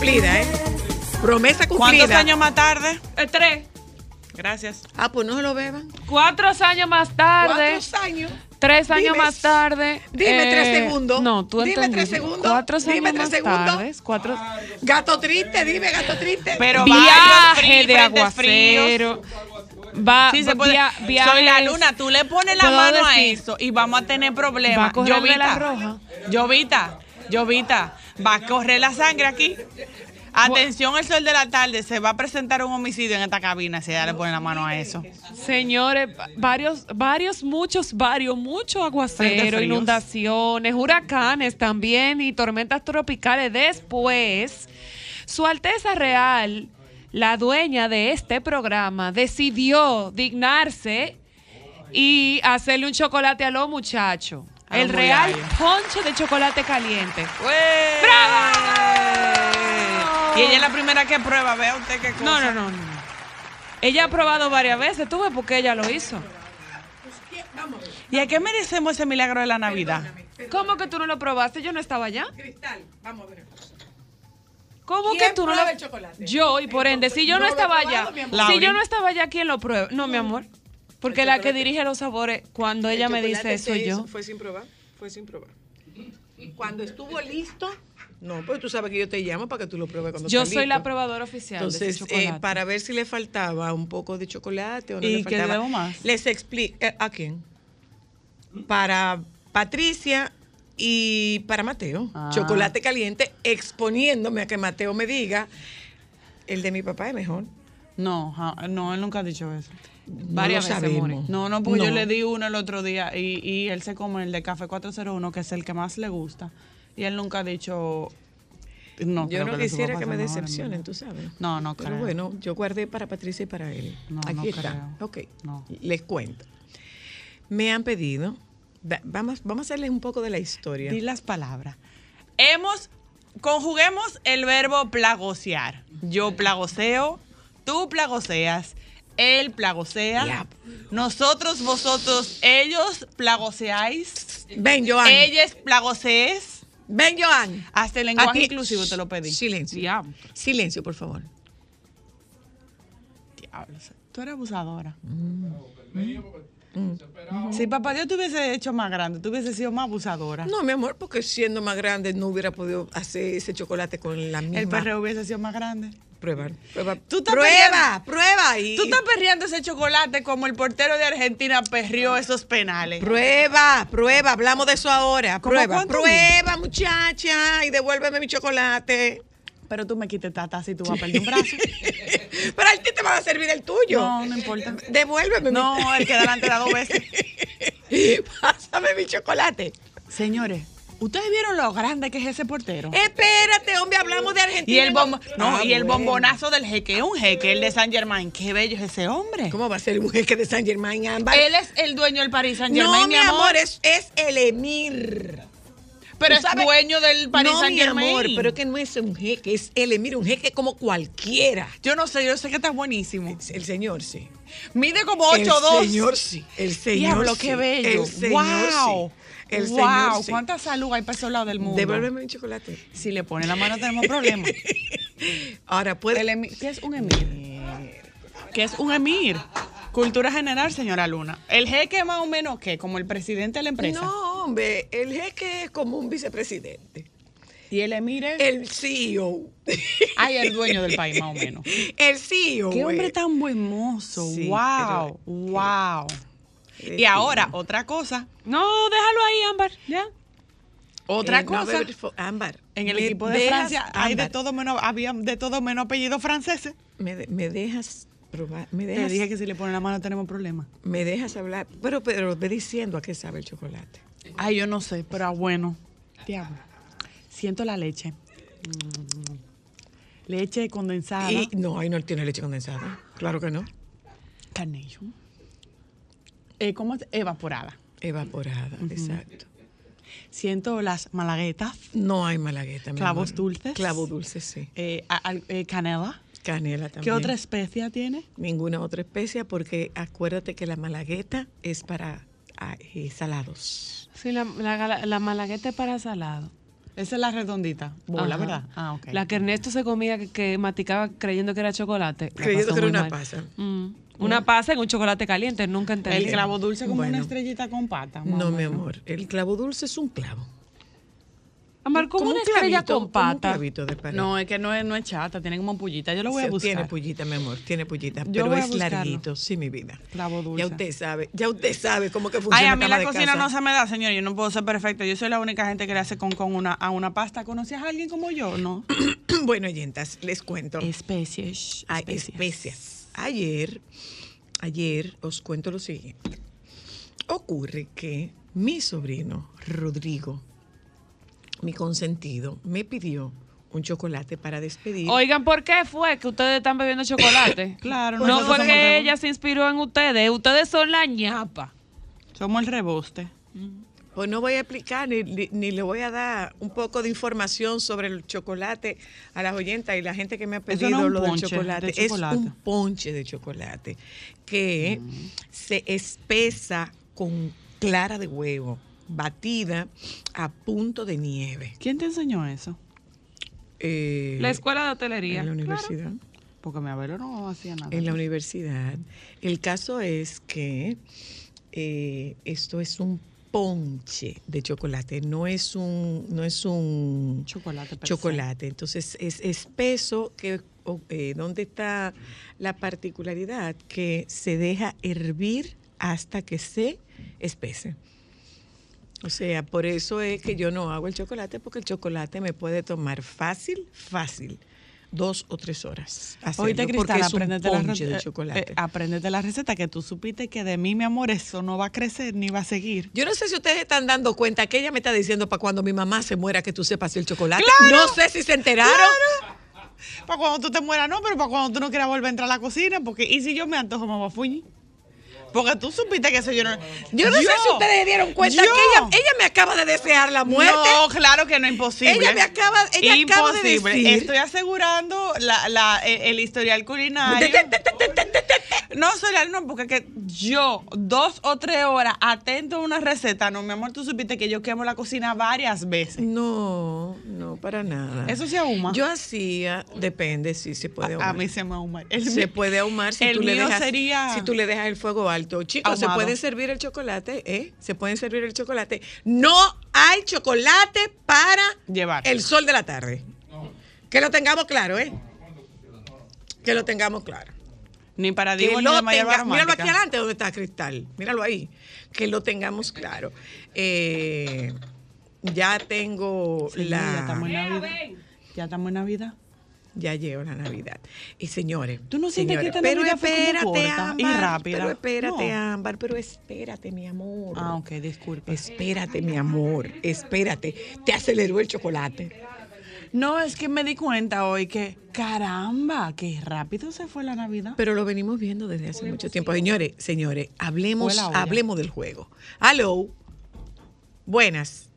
Cumplida, ¿eh? Promesa cumplida. ¿Cuántos años más tarde? Eh, tres. Gracias. Ah, pues no se lo beban. Cuatro años más tarde. ¿Cuántos años? Tres años Dime, más tarde. dime eh, tres segundos. No, tú Dime tres segundos. Cuatro años Dime tres más segundos. tarde. Cuatro. Gato triste, dime, gato triste. Pero viaje de aguacero. Va, Sí, se puede. via- Soy la luna, tú le pones la ¿Puedo mano a eso y vamos a tener Va problemas. a correr de la Llovita, roja. llovita, llovita, va a correr la sangre aquí. Atención, el sol de la tarde, se va a presentar un homicidio en esta cabina si ella le pone la mano a eso. Señores, varios, varios, muchos, varios, mucho aguacero, inundaciones, huracanes también y tormentas tropicales. Después, Su Alteza Real, la dueña de este programa, decidió dignarse y hacerle un chocolate a los muchachos. Ah, El real ponche de chocolate caliente. ¡Bravo! Y ella es la primera que prueba, vea usted qué cosa. No, no, no, no. Ella ha probado varias veces, tú ves por qué ella lo hizo. ¿Y a qué merecemos ese milagro de la Navidad? ¿Cómo que tú no lo probaste? Yo no estaba allá. Cristal, vamos a ver. ¿Cómo ¿Quién que tú no lo el chocolate? Yo, y por ende, si yo no estaba probado, allá, si yo no estaba allá, ¿quién lo prueba? No, mi amor. Porque la que dirige los sabores, cuando ella me dice eso, yo. Fue sin probar, fue sin probar. Cuando estuvo listo, no, pues tú sabes que yo te llamo para que tú lo pruebes cuando Yo soy la probadora oficial Entonces, eh, para ver si le faltaba un poco de chocolate o no ¿Y le qué faltaba. debo más? Les explico. eh, ¿A quién? Para Patricia y para Mateo. Ah. Chocolate caliente, exponiéndome a que Mateo me diga, el de mi papá es mejor. No, no, él nunca ha dicho eso. Varias no veces. No, no, porque yo le di uno el otro día y, y él se come el de Café 401, que es el que más le gusta. Y él nunca ha dicho. No, Yo no que quisiera que me decepcionen, tú sabes. No, no Pero creo. bueno, yo guardé para Patricia y para él. No, Aquí no está. creo. Ok. No. Les cuento. Me han pedido. va- Vamos, vamos a hacerles un poco de la historia. Di las palabras. Hemos, conjuguemos el verbo plagosear. Yo plagoseo, tú plagoseas, él plagosea, nosotros, vosotros, ellos plagoseáis, Ven, Joan. ellas plagosees. Ven, Joan. Hasta el lenguaje Aquí- inclusivo te lo pedí. Silencio. Diablo. Silencio, por favor. Diablos, tú eres abusadora. Mm. Si papá Dios te hubiese hecho más grande, tú hubiese sido más abusadora. No, mi amor, porque siendo más grande no hubiera podido hacer ese chocolate con la misma. El perreo hubiese sido más grande. Prueba, prueba. Tú estás prueba, prueba. Y, Tú estás perreando ese chocolate como el portero de Argentina perrió esos penales. Prueba, prueba, hablamos de eso ahora. ¿Cómo Prueba, prueba, muchacha, y devuélveme mi chocolate. Pero tú me quites tata si tú vas a perder un brazo. Pero a ti te va a servir el tuyo. No, no importa. Devuélveme No, el que delante da dos veces. Pásame mi chocolate. Señores, ¿ustedes vieron lo grande que es ese portero? Espérate, hombre, hablamos de Argentina. Y el, bombo- no, Ah, y el bombonazo del jeque, un jeque, el de San Germain. Qué bello es ese hombre. ¿Cómo va a ser un jeque de San Germain Ámbar? Él es el dueño del Paris Saint Germain, no, mi amor, es, es el emir. Pero es sabes- dueño del Paris no, Saint mi amor, Germain. pero es que no es un jeque, es él. Mira, un jeque como cualquiera. Yo no sé, yo sé que está buenísimo. El señor sí. Mide como 8'2". El señor sí. El señor Diablo, sí. qué bello. El señor wow. sí. El wow. señor sí. ¿Cuánta salud hay para esos lados del mundo? Devuélveme un chocolate. Si le pone la mano tenemos problemas. Ahora puede. ¿Qué es un emir? ¿Qué es un emir? Cultura general, señora Luna. El jeque más o menos, ¿qué? Como el presidente de la empresa. No, hombre, el jeque es como un vicepresidente. Y el emir es... El CEO. Ay, el dueño del país, más o menos. El CEO. Qué hombre tan buen mozo. Sí, wow, pero- wow. Eh, Y ahora, otra cosa. No, déjalo ahí, Ámbar. Ya. Otra Eh, no, cosa. fo- Ámbar. en el equipo de dejas- Francia hay de todo menos, había de todo menos apellidos franceses. Me, de- me dejas probar. Me Te dejas, dije que si le pone la mano tenemos problemas. me dejas hablar. Pero, pero ve diciendo a qué sabe el chocolate. Ay, yo no sé, pero ah, bueno. Diablo. Siento la leche. Leche condensada. Y no, ahí no tiene leche condensada. Claro que no. Carnation. Eh, ¿Cómo es? Evaporada. Evaporada, exacto. Siento las malaguetas. No hay malagueta. ¿Clavos amor. dulces? Clavos dulces, sí. eh, a- eh, canela. Canela también. ¿Qué otra especia tiene? Ninguna otra especia porque acuérdate que la malagueta es para ah, salados. Sí, la, la, la malagueta es para salado. Esa es la redondita. Bola, Ajá. ¿verdad? Ah, ok. La que Ernesto se comía, que, que maticaba creyendo que era chocolate. la Creyendo que era una mal. pasa. Mm. Una pasa en un chocolate caliente, nunca entendí. El clavo dulce como Bueno. una estrellita con pata. más No, mi amor. El clavo dulce es un clavo. Amar, ¿cómo Como una un estrella clavito, con como un pata? No, es que no es, no es chata, tiene como pullita. Yo lo voy a buscar. Tiene pullita, mi amor, tiene pullita, Yo pero es buscarlo. larguito, sí, mi vida. Clavo dulce. Ya usted sabe, ya usted sabe cómo que funciona Ay, a mí la de cocina casa. no se me da, señor. Yo no puedo ser perfecta. Yo soy la única gente que le hace con, con una, a una pasta. ¿Conocías a alguien como yo? No. bueno, oyentas, les cuento. Especies. Hay especias. Ayer, ayer os cuento lo siguiente. Ocurre que mi sobrino, Rodrigo, mi consentido, me pidió un chocolate para despedir. Oigan, ¿por qué fue que ustedes están bebiendo chocolate? Claro, no fue que ella se inspiró en ustedes. Ustedes son la ñapa. Somos el reboste. Pues no voy a explicar ni, ni- ni le voy a dar un poco de información sobre el chocolate a las oyentas y la gente que me ha pedido no lo del chocolate. de chocolate. Es un ponche de chocolate que se espesa con clara de huevo, batida a punto de nieve. ¿Quién te enseñó eso? Eh, La escuela de hotelería. en la universidad. Porque mi abuelo no hacía nada. En la universidad. El caso es que eh, esto es un ponche de chocolate, no es un, no es un Chocolate chocolate. Entonces es espeso que eh, ¿dónde está la particularidad? Que se deja hervir hasta que se espese. O sea, por eso es que yo no hago el chocolate, porque el chocolate me puede tomar fácil, fácil, dos o tres horas. Oíste, hacerlo, porque Cristal, apréndete la, ponche re- de eh, chocolate. eh, apréndete la receta que tú supiste que de mí, mi amor, eso no va a crecer ni va a seguir. Yo no sé si ustedes están dando cuenta que ella me está diciendo para cuando mi mamá se muera que tú sepas el chocolate. ¡Claro! No sé si se enteraron. Para cuando tú te mueras, no, pero para cuando tú no quieras volver a entrar a la cocina, porque y si yo me antojo, me voy a fuñir. Porque tú supiste que eso yo no. Yo no sé si ustedes se dieron cuenta yo. que ella, ella me acaba de desear la muerte. No, claro que no, imposible. Ella me acaba- ella acaba de Imposible. decir- Estoy asegurando la, la- el, el historial culinario. No, Soleal, no, porque que yo dos o tres horas atento a una receta, no, mi amor, tú supiste que yo quemo la cocina varias veces. No, no, para nada. Eso se ahuma. Yo hacía, depende si se puede ahumar. a mí se me ahuma. El se puede ahumar si el tú le dejas sería si tú le dejas el fuego alto. Chicos, se ahumado. pueden servir el chocolate, ¿eh? Se pueden servir el chocolate. No hay chocolate para Llevar. el sol de la tarde. Que lo tengamos claro, ¿eh? Que lo tengamos claro. Ni para Que Diego ni de tenga- míralo aquí adelante donde está Cristal. Míralo ahí. Que lo tengamos claro. Eh, ya tengo Sí, la. Ya estamos en Navidad. Ya estamos en Navidad. Ya llegó la Navidad. Y señores. ¿Tú no sientes que esta pero Navidad fue como espérate, y rápida? Pero espérate, No. Ámbar, pero espérate, mi amor. Ah, ok, disculpe. Espérate, mi amor. Espérate. Te aceleró el chocolate. No, es que me di cuenta hoy que, caramba, qué rápido se fue la Navidad. Pero lo venimos viendo desde hace mucho tiempo. Señores, señores, hablemos, hablemos del juego. Hello. Buenas.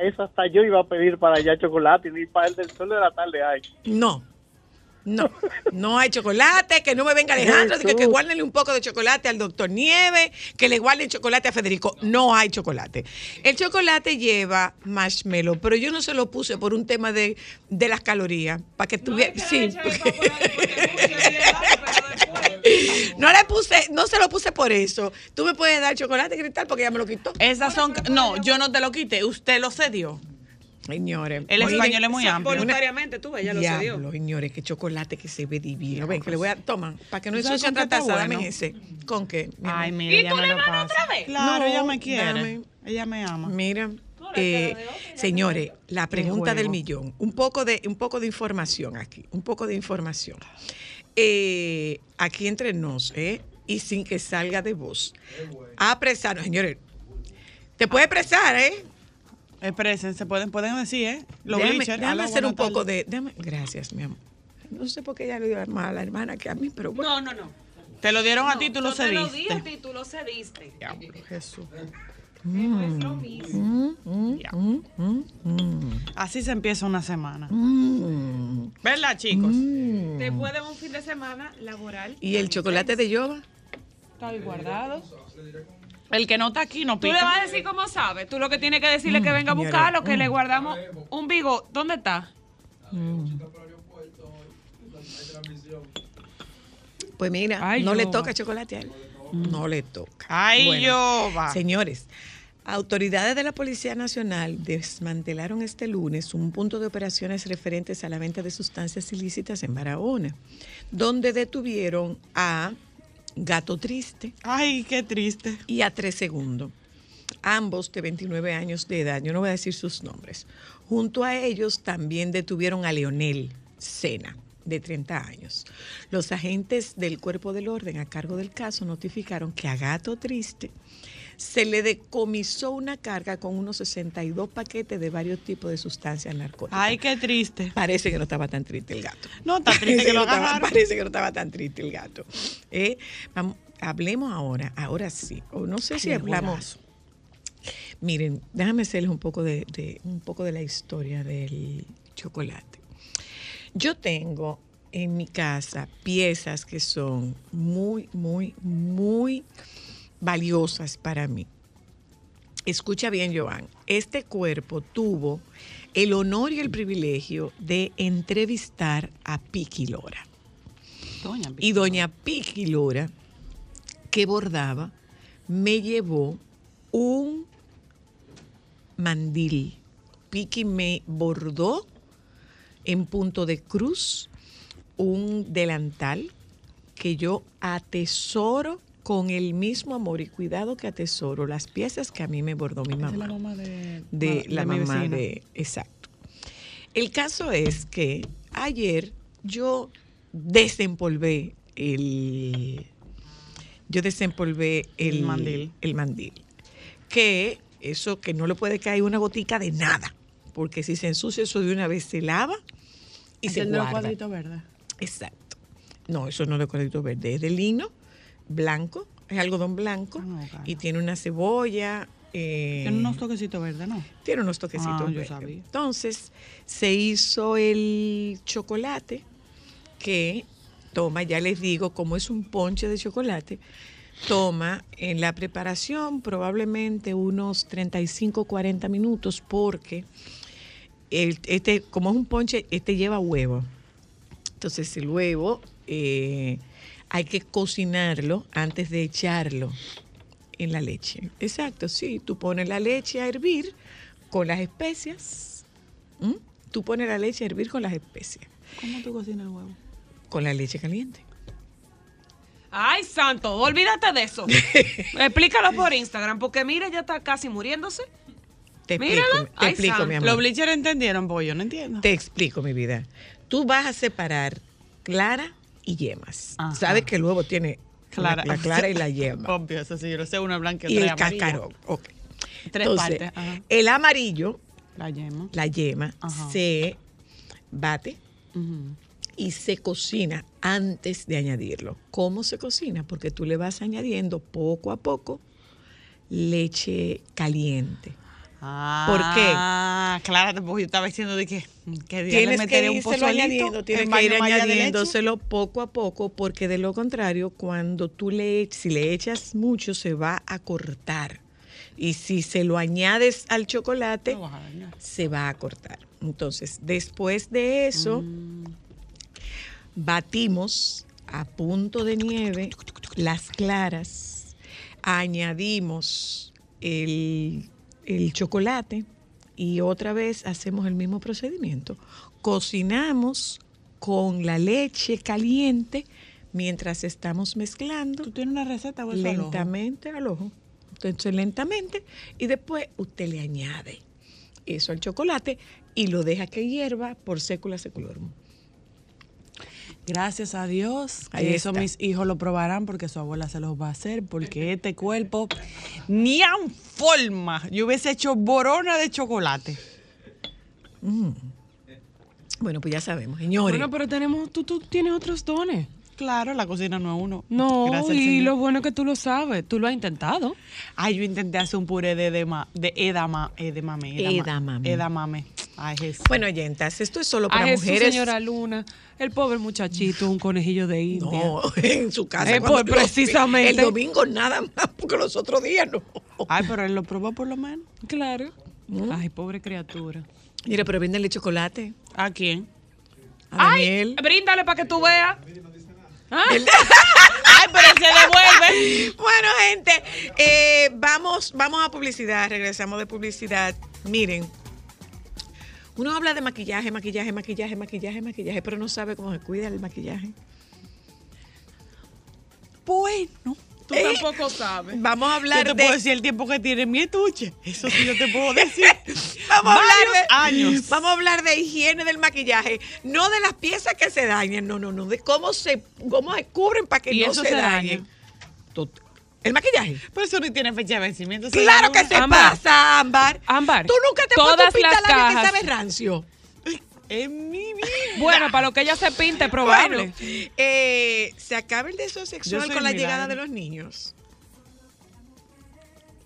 Eso hasta yo iba a pedir para allá chocolate, ni para el del sol de la tarde hay. No. No, no hay chocolate, que no me venga Alejandro, que, que guárdenle un poco de chocolate al doctor Nieve, que le guarden chocolate a Federico. No hay chocolate. El chocolate lleva marshmallow, pero yo no se lo puse por un tema de, de las calorías, para que tuviera... Sí, no le puse, no se lo puse por eso. Tú me puedes dar chocolate cristal porque ya me lo quitó. Esas son. No, yo no te lo quité, usted lo cedió. Señores. El español es muy amplio. Voluntariamente tú, ella lo cedió. Diablo, señores, qué chocolate que se ve divino. Ven, que le voy a. Toma, para que no ¿Tú otra está taza, dame bueno? ese. ¿Con qué? mi Ay, mira, ella me lo pasa. Claro, No, ella me quiere. dame. Ella me ama. Mira, eh, señores, la pregunta del millón. Un poco de, un poco de información aquí, un poco de información. Eh, aquí entre nos, ¿eh? Y sin que salga de voz. Apresar, señores. Te puede apresar, ¿eh? Expresen, se pueden, pueden decir, ¿eh? Los déjame déjame hacer un poco de. déjame- gracias, mi amor. No sé por qué ella le dio más a la hermana que a mí, pero bueno. No, no, no. Te lo dieron a ti, tú lo Yo te lo di cediste. a ti, tú lo cediste. Jesús. No es lo mismo. Mm, mm, mm, Así se empieza una semana. mm, ¿Verdad, chicos? mm. Después de un fin de semana laboral. ¿Y el chocolate de Yoba? Está ahí guardado. El que no está aquí no Tú le pica. vas a decir cómo sabes. Tú lo que tienes que decirle es que venga a buscarlo, que le guardamos un bigo. ¿Dónde está? Pues mira, Ay, no le toca chocolate a él. No le toca. Ay, Bueno, yo va. Señores, autoridades de la Policía Nacional desmantelaron este lunes un punto de operaciones referentes a la venta de sustancias ilícitas en Barahona, donde detuvieron a Gato Triste Ay, qué triste. y a Tres Segundos, ambos de 29 años de edad. Yo no voy a decir sus nombres. Junto a ellos también detuvieron a Leonel Sena, de 30 años. Los agentes del Cuerpo del Orden a cargo del caso notificaron que a Gato Triste se le decomisó una carga con unos 62 paquetes de varios tipos de sustancias narcóticas. Ay, qué triste. Parece que no estaba tan triste el gato. No, está triste que lo no estaba-. Parece que no estaba tan triste el gato. Eh, vamos, hablemos ahora, ahora sí. O no sé si hablamos. Miren, déjame hacerles un poco de, de- un poco de la historia del chocolate. Yo tengo en mi casa piezas que son muy, muy, muy valiosas para mí. Escucha bien, Joan. Este cuerpo tuvo el honor y el privilegio de entrevistar a Piki Lora. Doña Y doña Piki Lora, que bordaba, me llevó un mandil. Piki me bordó en punto de cruz un delantal que yo atesoro con el mismo amor y cuidado que atesoro las piezas que a mí me bordó mi Esa es mamá la mamá de, de la mamá de exacto. El caso es que ayer yo desempolvé el yo desempolvé el, El mandil. el mandil. Que eso que no le puede caer una gotica de nada, porque si se ensucia eso de una vez se lava y se El guarda. cuadritos verdes. Exacto. No, eso no es de cuadrito verde, es de lino blanco, es algodón blanco Ah, no, claro. y tiene una cebolla. eh, Tiene unos toquecitos verdes, ¿no? tiene unos toquecitos. Ah, yo verdes. sabía. Entonces, se hizo el chocolate que toma, ya les digo, como es un ponche de chocolate, toma en la preparación probablemente unos 35, 40 minutos porque el- este, como es un ponche, este lleva huevo. Entonces el huevo eh, hay que cocinarlo antes de echarlo en la leche. Exacto, sí. Tú pones la leche a hervir con las especias. Tú pones la leche a hervir con las especias. ¿Cómo tú cocinas el huevo? Con la leche caliente. Ay, santo, olvídate de eso. Explícalo por Instagram, porque mira, ya está casi muriéndose. Te explico, te Ay, explico, santo. mi Los amor. bleachers entendieron, pues yo no entiendo. Te explico, mi vida. Tú vas a separar clara y yemas. Ajá. Sabes que el huevo tiene Clara. la, la clara y la yema. Obvio, eso sí, yo lo sé, una blanca y otra el amarilla. cascarón. Ok. Tres Entonces, partes. Ajá. el amarillo, La yema. la yema, Ajá. se bate y se cocina antes de añadirlo. ¿Cómo se cocina? Porque tú le vas añadiendo poco a poco leche caliente. Ah, claro, porque yo estaba diciendo de que, que día le Tienes que meteré un pozolito añadiendo, tienes en que ir añadiéndoselo poco a poco, porque de lo contrario, cuando tú le, ech- si le echas mucho, se va a cortar. Y si se lo añades al chocolate, se va a cortar. Entonces, después de eso, Mm. batimos a punto de nieve las claras, añadimos el, el chocolate y otra vez hacemos el mismo procedimiento. Cocinamos con la leche caliente mientras estamos mezclando ¿Tú tienes una receta o lentamente al ojo. Entonces, lentamente y después usted le añade eso al chocolate y lo deja que hierva por sécula seculorum. Gracias a Dios. Ahí eso está. mis hijos lo probarán porque su abuela se los va a hacer. Porque este cuerpo, ni en forma, yo hubiese hecho borona de chocolate. Bueno, pues ya sabemos, señores. Bueno, pero tenemos, tú, tú tienes otros dones. Claro, la cocina no es uno. No, Gracias y lo bueno es que tú lo sabes, tú lo has intentado. Ay, yo intenté hacer un puré de, edema, de edama, edamame. edama- Edamame. Edamame. Ay, Jesús. bueno, oyentas, esto es solo para mujeres. señora Luna, el pobre muchachito, un conejillo de India. No, en su casa. Eh, por- precisamente. El domingo nada más, porque los otros días no. Ay, pero él lo probó por lo menos. Claro. Ay, pobre criatura. Mira, pero bríndale chocolate ¿A quién? a Ay, Daniel. bríndale para que tú veas. Ah, Ay, pero se devuelve. Bueno, gente, eh, vamos, vamos a publicidad, regresamos de publicidad. Miren, uno habla de maquillaje, maquillaje, maquillaje, maquillaje, maquillaje, pero no sabe cómo se cuida el maquillaje. Bueno. tú Eh, tampoco sabes. Vamos a Yo hablar te de... puedo decir el tiempo que tiene mi estuche. Eso sí yo te puedo decir. Vamos a, hablar de, años. vamos a hablar de higiene del maquillaje, no de las piezas que se dañen, no, no, no, de cómo se, cómo se cubren para que Y no eso se, se dañen. daña. El maquillaje. Pero eso no tiene fecha de vencimiento. Claro que se Ámbar. pasa, Ámbar. Ámbar, Tú nunca te todas pones un que sabe rancio. En mi vida. Bueno, para lo que ella se pinte, probable. Bueno, eh, se acaba el deseo sexual con la milagro. llegada de los niños.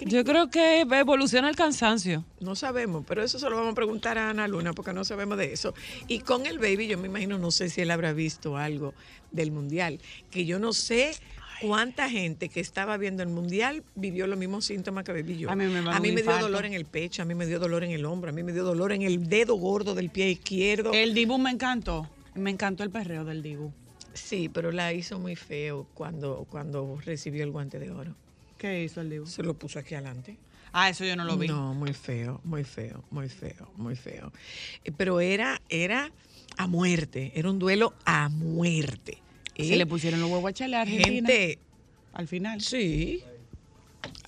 Yo creo que evoluciona el cansancio. No sabemos, pero eso se lo vamos a preguntar a Ana Luna porque no sabemos de eso. Y con el baby, yo me imagino, no sé si él habrá visto algo del mundial, que yo no sé cuánta gente que estaba viendo el mundial vivió los mismos síntomas que viví yo. A mí me a dar un dio dolor en el pecho, a mí me dio dolor en el hombro, a mí me dio dolor en el dedo gordo del pie izquierdo. El Dibu me encantó. Me encantó el perreo del Dibu. Sí, pero la hizo muy feo cuando, cuando recibió el guante de oro. ¿Qué hizo el Dibu? Se lo puso aquí adelante. Ah, eso yo no lo vi. No, muy feo, muy feo, muy feo, muy feo. Eh, Pero era, era a muerte, era un duelo a muerte. Se ¿eh? le pusieron los huevos a Chile a Argentina. Gente, al final. sí.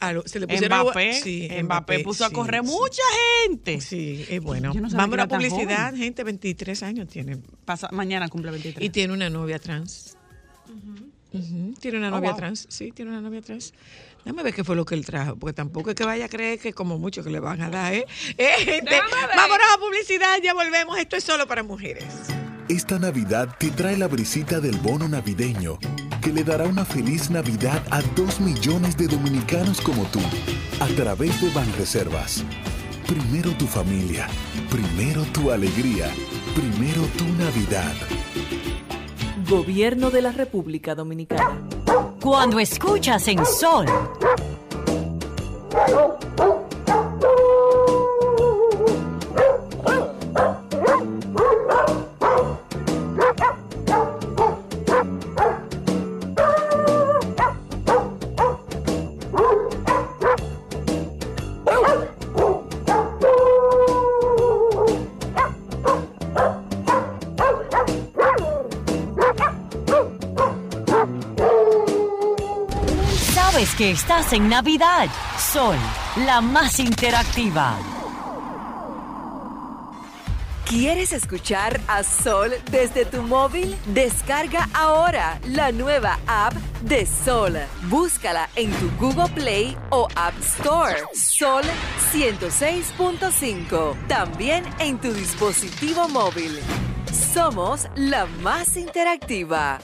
A lo- se le pusieron Mbappé, sí, Mbappé puso a correr sí. mucha gente. Sí, es bueno. No Vamos a la publicidad, joven. gente, 23 años tiene. Pasa- mañana cumple 23. Y tiene una novia trans. Tiene una Oh, novia wow. trans, sí, tiene una novia trans. Déjame ver qué fue lo que él trajo, porque tampoco es que vaya a creer que como mucho que le van a dar, ¿eh? Eh, gente, vámonos a publicidad, ya volvemos. Esto es solo para mujeres. Esta Navidad te trae la brisita del bono navideño, que le dará una feliz Navidad a dos millones de dominicanos como tú, a través de Banreservas. Primero tu familia, primero tu alegría, primero tu Navidad. Gobierno de la República Dominicana. Cuando escuchas en Sol, estás en Navidad. Sol, la más interactiva. ¿Quieres escuchar a Sol desde tu móvil? Descarga ahora la nueva app de Sol. Búscala en tu Google Play o App Store. Sol 106.5. También en tu dispositivo móvil. Somos la más interactiva.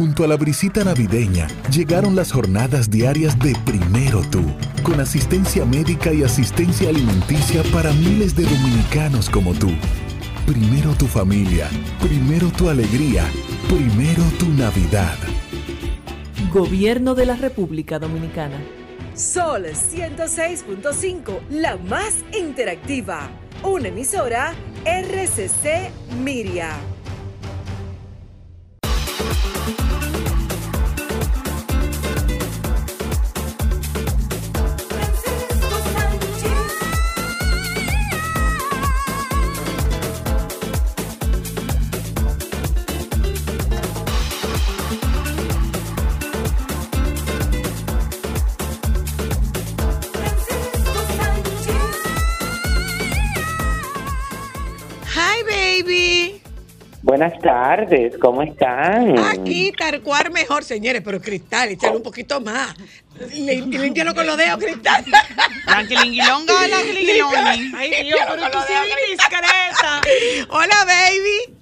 Junto a la brisita navideña llegaron las jornadas diarias de Primero Tú, con asistencia médica y asistencia alimenticia para miles de dominicanos como tú. Primero tu familia, primero tu alegría, primero tu Navidad. Gobierno de la República Dominicana. Sol 106.5, la más interactiva. Una emisora RCC Miria. Buenas tardes, ¿cómo están? Aquí, Tarcuar mejor, señores, pero Cristal, échale un poquito más. Lí- Límpialo con los dedos, Cristal. Tranquilinguilonga, tranquilinguilonga. Ay, Dios, pero tú sí discreta. Hola, baby.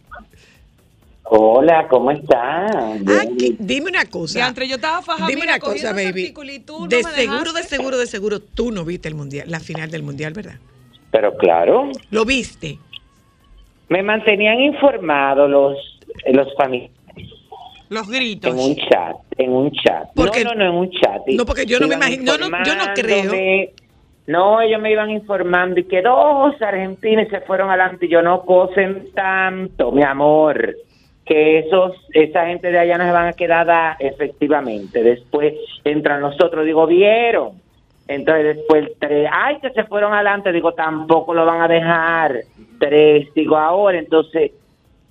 Hola, ¿cómo están? Aquí, dime una cosa. Diantre, yo estaba fajada, Dime mira, una cosa, baby. no de seguro, de seguro, de seguro, tú no viste el mundial, la final del mundial, ¿verdad? Pero claro, ¿Lo viste? Me mantenían informados los, los familiares Los en gritos. un chat, en un chat. Porque- no, no, no, en un chat. No, porque yo no me imagino- yo no- yo no creo. No, ellos me iban informando y que dos argentinos se fueron adelante y yo no cosen tanto, mi amor, que esos esa gente de allá no se van a quedar a- efectivamente. Después entran nosotros, digo, ¿vieron? Entonces después tres, ay, que se fueron adelante, digo, tampoco lo van a dejar. Tres, digo, ahora, entonces,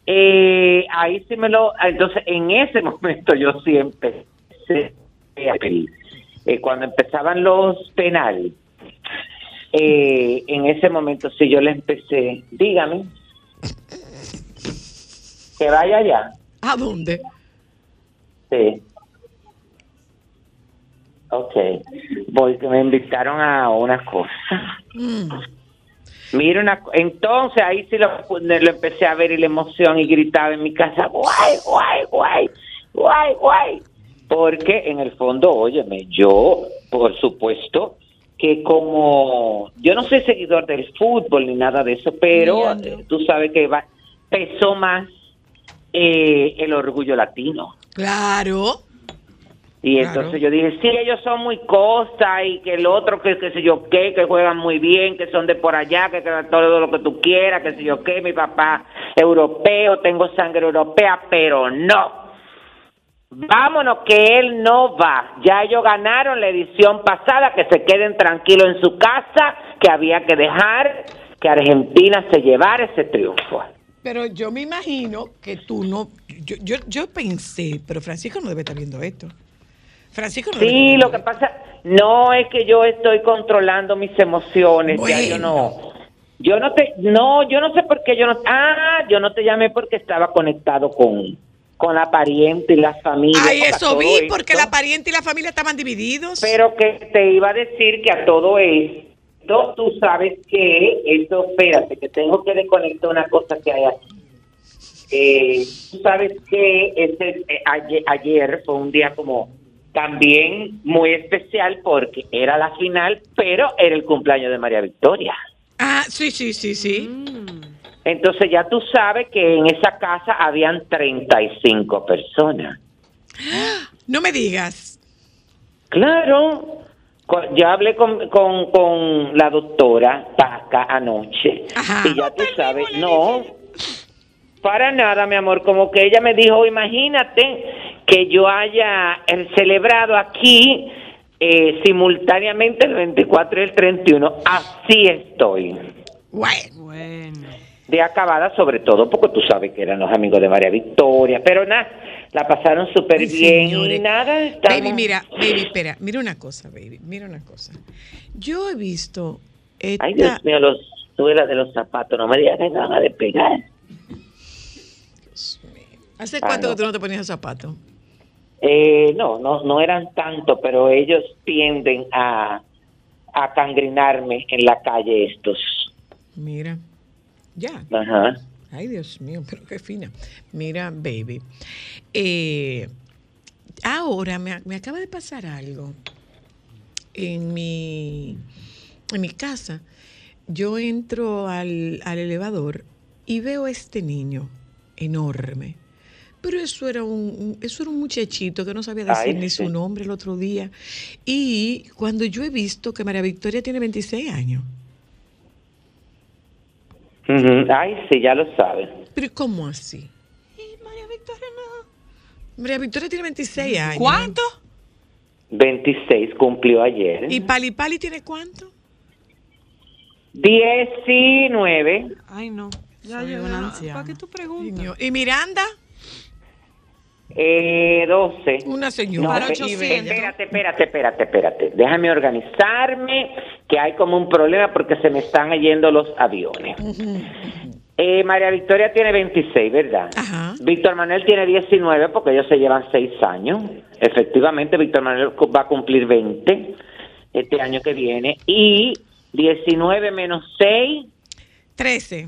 eh, ahí sí me lo, entonces en ese momento yo siempre, eh, cuando empezaban los penales, eh, en ese momento sí yo le empecé, dígame, que vaya allá. ¿A dónde? Sí. Ok. Voy, que me invitaron a una cosa. Mm. Mira una entonces ahí sí lo, lo empecé a ver y la emoción y gritaba en mi casa, guay, guay, guay, guay, guay. Porque en el fondo, óyeme, yo, por supuesto, que como yo no soy seguidor del fútbol ni nada de eso, pero eh, tú sabes que va, pesó más eh, el orgullo latino. Claro. Y Claro. entonces yo dije, sí, ellos son muy costa y que el otro, que qué sé yo qué, que juegan muy bien, que son de por allá, que, que todo lo que tú quieras, que sé yo qué, mi papá europeo, tengo sangre europea, pero no. Vámonos, que él no va. Ya ellos ganaron la edición pasada, que se queden tranquilos en su casa, que había que dejar que Argentina se llevara ese triunfo. Pero yo me imagino que tú no. Yo, yo, yo pensé, pero Francisco no debe estar viendo esto. Francisco no Sí, lo que pasa, no es que yo estoy controlando mis emociones, ya yo no. Yo no te, no, yo no sé por qué yo no, ah, yo no te llamé porque estaba conectado con, con la pariente y las familias. Ay, eso vi, esto- porque la pariente y la familia estaban divididos. Pero que te iba a decir que a todo esto, tú sabes que, esto, espérate, que tengo que desconectar una cosa que hay aquí. Eh, tú sabes que este, eh, ayer, ayer fue un día como también muy especial porque era la final, pero era el cumpleaños de María Victoria. Ah, sí, sí, sí, sí. Entonces ya tú sabes que en esa casa habían 35 personas. No me digas. Claro, yo hablé con, con, con la doctora Paca anoche y ya tú sabes, no, para nada, mi amor, como que ella me dijo, imagínate que yo haya eh, celebrado aquí eh, simultáneamente el 24 y el 31, así estoy. Bueno. De acabada, sobre todo porque tú sabes que eran los amigos de María Victoria, pero nada, la pasaron súper bien señores. y nada. estamos- Baby, mira, baby, espera, mira una cosa, baby, mira una cosa. Yo he visto esta... Ay, Dios mío, los suelas de los zapatos, no me digas que van a despegar. ¿Hace Ah, cuánto no. que tú no te ponías zapatos? Eh, no, no, no eran tanto, pero ellos tienden a, a cangrinarme en la calle estos. Mira, ya. Ajá. Ay, Dios mío, pero qué fina. Mira, baby. eh, Ahora me, me acaba de pasar algo en mi, en mi casa. Yo entro al, al elevador y veo a este niño enorme. Pero eso era un, eso era un muchachito que no sabía decir Ay, ni sí. su nombre el otro día. Y cuando yo he visto que María Victoria tiene 26 años. Ay, sí, ya lo sabe. Pero ¿cómo así? María Victoria no. María Victoria tiene 26 años. ¿Cuánto? 26 cumplió ayer. ¿Y Pali Pali tiene cuánto? 19. Ay, no. Ya una anciana. ¿Para qué tú preguntas? ¿Y Miranda? Eh, 12. Una señora. No, Para pe- 800. Espérate, espérate, espérate, espérate. Déjame organizarme, que hay como un problema porque se me están yendo los aviones. Eh, María Victoria tiene 26, ¿verdad? Ajá. Víctor Manuel tiene 19 porque ellos se llevan 6 años. Efectivamente, Víctor Manuel va a cumplir 20 este año que viene. Y 19 menos 6, 13.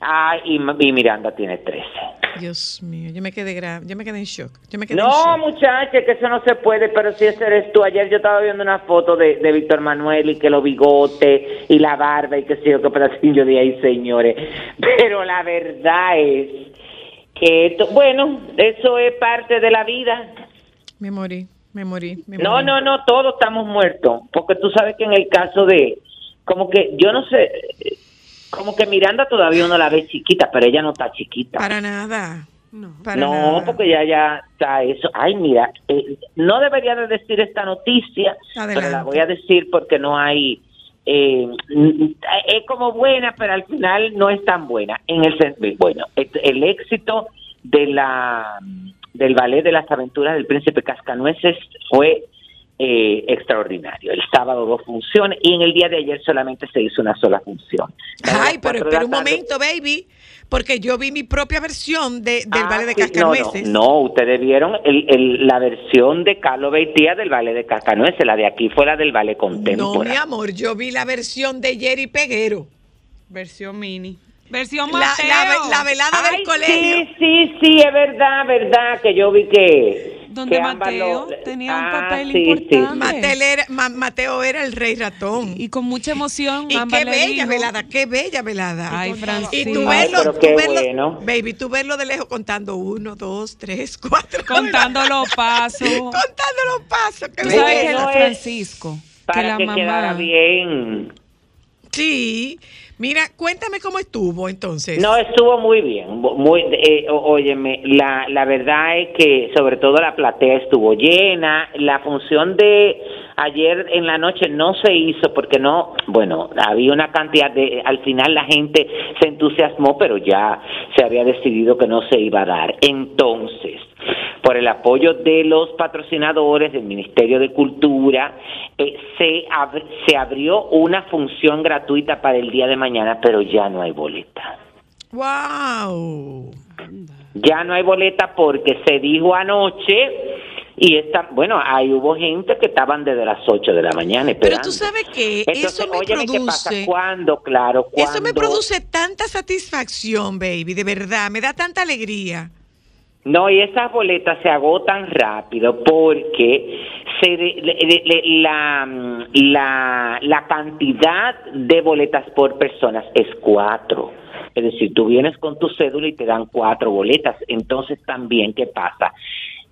ah, y, y Miranda tiene 13. Dios mío, yo me quedé gra- yo me quedé en shock. Yo me quedé No, muchacha, que eso no se puede, pero si ese eres tú. Ayer yo estaba viendo una foto de, de Víctor Manuel y que los bigotes y la barba y que sé yo qué pedacillo yo de ahí, señores. Pero la verdad es que, esto, bueno, eso es parte de la vida. Me morí, me morí. Me No, morí. no, no, todos estamos muertos. Porque tú sabes que en el caso de, como que, yo no sé, como que Miranda todavía uno la ve chiquita, pero ella no está chiquita. Para nada. No. Para no, nada. porque ya ya está eso. Ay, mira, eh, no debería de decir esta noticia, pero la voy a decir porque no hay... eh, es como buena, pero al final no es tan buena. En el sen- bueno, el, el éxito de la del ballet de las aventuras del príncipe Cascanueces fue eh, extraordinario. El sábado dos funciones y en el día de ayer solamente se hizo una sola función. Ay, pero espera un tarde- momento, baby, porque yo vi mi propia versión de, del Ah, ballet de sí, Cascanueces. No, no, no, ustedes vieron el, el- la versión de Carlos Beitía del ballet de Cascanueces, la de aquí fue la del ballet No, contemporáneo. mi amor, yo vi la versión de Jerry Peguero. Versión mini. Versión La, Mateo. la ve- la velada Ay, del colegio. Sí, sí, sí, es verdad, verdad, que yo vi que... Donde que Mateo lo- tenía un Ah, papel sí, importante. sí. Mateo era, Ma- Mateo era el rey ratón. Y con mucha emoción, Y Ámbar qué bella dijo- velada, qué bella velada. Ay, Y Francisco. tú Ay, verlo, pero tú qué verlo, bueno. baby, tú verlo de lejos contando uno, dos, tres, cuatro. Contando los pasos. contando los pasos. qué Tú sabes que no la es Francisco, que Para la que quedara mamá bien. Sí. Mira, cuéntame cómo estuvo entonces. No, estuvo muy bien. Muy, eh, óyeme, la, la verdad es que sobre todo la platea estuvo llena. La función de ayer en la noche no se hizo porque no, bueno, había una cantidad de, al final la gente se entusiasmó, pero ya se había decidido que no se iba a dar. Entonces, por el apoyo de los patrocinadores del Ministerio de Cultura, eh, se, ab- se abrió una función gratuita para el día de mañana, pero ya no hay boleta. Wow. Ya no hay boleta porque se dijo anoche y esta, bueno, ahí hubo gente que estaban desde las 8 de la mañana Pero esperando. tú sabes que Entonces, eso me óyeme, ¿qué pasa? produce. ¿Cuándo? Claro, ¿cuándo? Eso me produce tanta satisfacción, baby, de verdad, me da tanta alegría. No, y esas boletas se agotan rápido porque se le- le- la, mm, la, la cantidad de boletas por personas es cuatro. Es decir, tú vienes con tu cédula y te dan cuatro boletas. Entonces también, ¿qué pasa?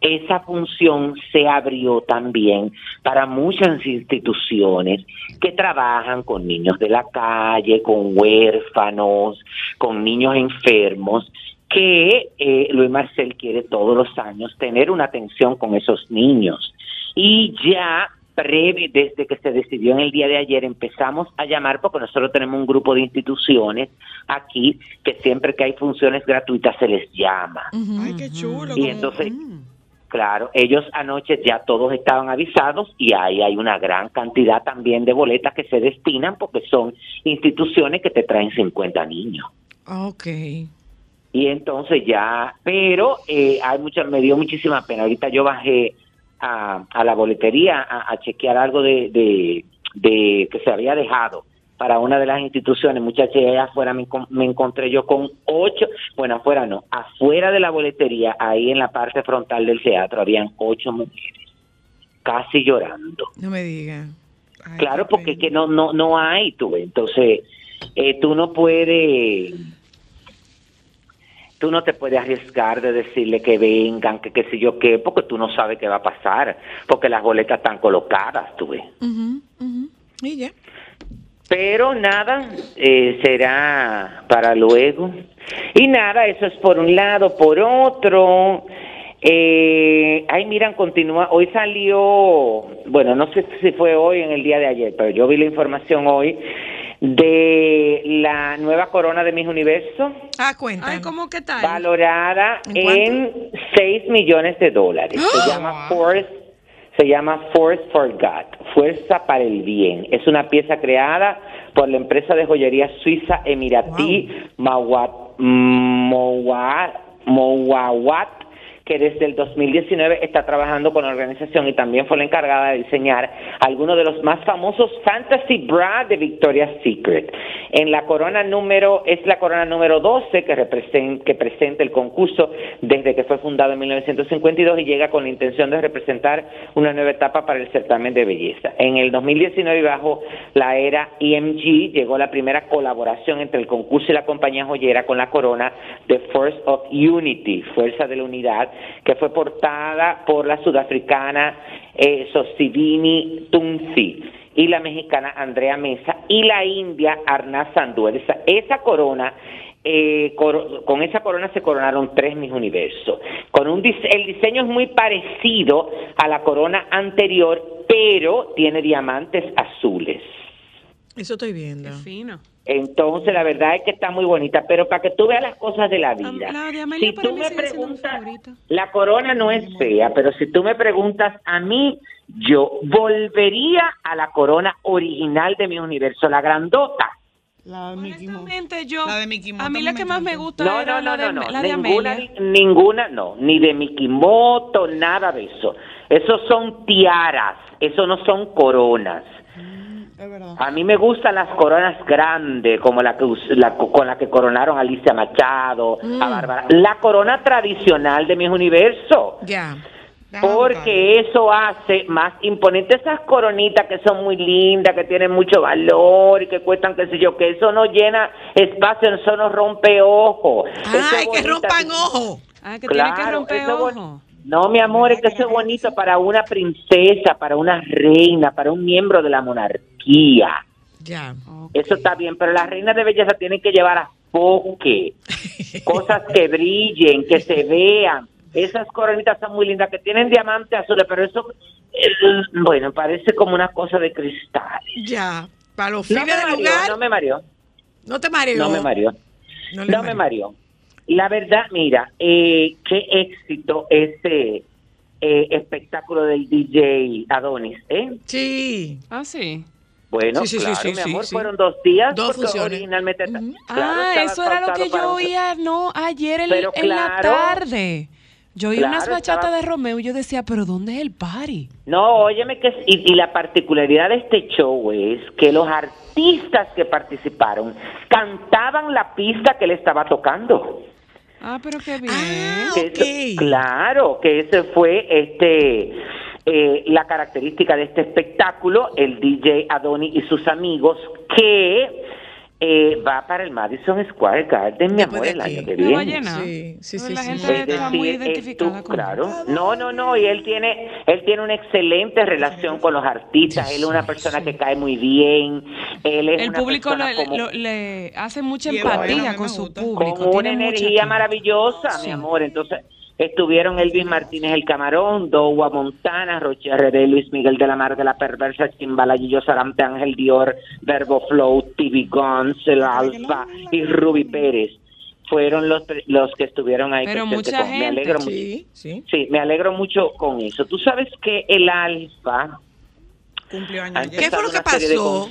Esa función se abrió también para muchas instituciones que trabajan con niños de la calle, con huérfanos, con niños enfermos que eh, Luis Marcel quiere todos los años tener una atención con esos niños. Y ya breve, desde que se decidió en el día de ayer, empezamos a llamar, porque nosotros tenemos un grupo de instituciones aquí que siempre que hay funciones gratuitas se les llama. Ay, qué chulo. Y entonces, Mm. claro, ellos anoche ya todos estaban avisados y ahí hay una gran cantidad también de boletas que se destinan porque son instituciones que te traen 50 niños. Ok. Y entonces ya, pero eh, hay mucha, me dio muchísima pena. Ahorita yo bajé a, a la boletería a, a chequear algo de, de, de que se había dejado para una de las instituciones, muchachas, y allá afuera me, me encontré yo con ocho, bueno, afuera no, afuera de la boletería, ahí en la parte frontal del teatro, habían ocho mujeres, casi llorando. No me diga. Claro, porque es que no, no, no hay, tú. Entonces, eh, tú no puedes, tú no te puedes arriesgar de decirle que vengan, que qué sé yo qué, porque tú no sabes qué va a pasar, porque las boletas están colocadas, tú ves. Ujú, ujú. Y ya. Pero nada, eh, será para luego. Y nada, eso es por un lado. Por otro, eh, ay, miran, continúa. Hoy salió, bueno, no sé si fue hoy en el día de ayer, pero yo vi la información hoy de la nueva corona de mis universos, Ah, cuenta. Ay, ¿cómo que tal? valorada ¿En en 6 millones de dólares. Se llama Force, se llama Force for God, Fuerza para el Bien. Es una pieza creada por la empresa de joyería suiza emiratí Mawat, Mowat, Mowawat, que desde el 2019 está trabajando con la organización y también fue la encargada de diseñar algunos de los más famosos fantasy bra de Victoria's Secret. En la corona número, es la corona número 12 que, representa, que presenta el concurso desde que fue fundado en 1952 y llega con la intención de representar una nueva etapa para el certamen de belleza. En el 2019, bajo la era EMG, llegó la primera colaboración entre el concurso y la compañía joyera con la corona de Force of Unity, Fuerza de la Unidad, que fue portada por la sudafricana eh, Sosidini Tunsi y la mexicana Andrea Mesa y la india Arnaz Sanduel. Esa, esa corona, eh, con esa corona se coronaron tres mis universos. Con un dise- el diseño es muy parecido a la corona anterior, pero tiene diamantes azules. Eso estoy viendo. Fino. Entonces, la verdad es que está muy bonita, pero para que tú veas las cosas de la vida. La de Amelia Si tú me preguntas, la corona no es fea, pero si tú me preguntas a mí, yo volvería a la corona original de mi universo, la grandota. La de Mickey Mouse. Honestamente, yo. La de Mickey Mouse a mí la que más me gusta No, era no, no, la de, no, no, la de ninguna, Amelia. ninguna, no, ni de Mikimoto, nada de eso. Esos son tiaras, eso no son coronas. Es verdad. A mí me gustan las coronas grandes, como la que la co- con la que coronaron a Alicia Machado, a Bárbara. La corona tradicional de mis universos. Ya. Porque eso hace más imponente esas coronitas que son muy lindas, que tienen mucho valor y que cuestan qué sé yo, que eso no llena espacio, eso no rompe ojo. Ay, que rompan ojo. Ah, que tiene que Claro, romper ojo. No, mi amor, es que eso es bonito para una princesa, para una reina, para un miembro de la monarquía. Ya. Eso está bien, pero las reinas de belleza tienen que llevar a foque, cosas que brillen, que se vean. Esas coronitas son muy lindas, que tienen diamantes azules, pero eso, eh, bueno, parece como una cosa de cristal. Ya. Para los No fines me del mareó, lugar. no me mareó, No te mareó. no me mareó. No No me mareó. La verdad, mira, eh, qué éxito ese eh, espectáculo del DJ Adonis, ¿eh? Sí. Ah, sí. Bueno, Sí, sí, sí, claro, sí, mi amor, sí. fueron dos días. Dos funciones. Originalmente, claro, ah, eso era lo que yo un- oía, no, ayer en, la tarde. Yo oí unas bachatas estaba- de Romeo y yo decía, pero ¿dónde es el party? No, óyeme que y, y la particularidad de este show es que los artistas que participaron cantaban la pista que él estaba tocando. Ah, pero qué bien. Ah, eso- claro, que ese fue este eh, la característica de este espectáculo, el DJ Adoni y sus amigos, que eh, va para el Madison Square Garden, mi amor, el año que ¿Me va a viene. llenar? Sí, sí, sí, La sí. gente Es está muy decir, es identificada tú, con claro. No, no, no, y él tiene, él tiene una excelente relación con los artistas, él es una persona que cae muy bien, él es El una público como- lo- le hace mucha empatía con su público. con una tiene energía maravillosa, Sí. mi amor. Entonces, estuvieron Elvis Martínez el Camarón, Dowa Montana, Roche RD, Luis Miguel de la Mar de la Perversa, Chimbala, Gillo Sarante, Ángel Dior, Verbo Flow, TV Guns, El Alfa y Ruby Pérez. Fueron los, los que estuvieron ahí. Pero mucha con- Me gente. alegro mucho. Sí, sí. Sí, me alegro mucho con eso. Tú sabes que el Alfa Cumplió años. ¿Qué fue lo que pasó?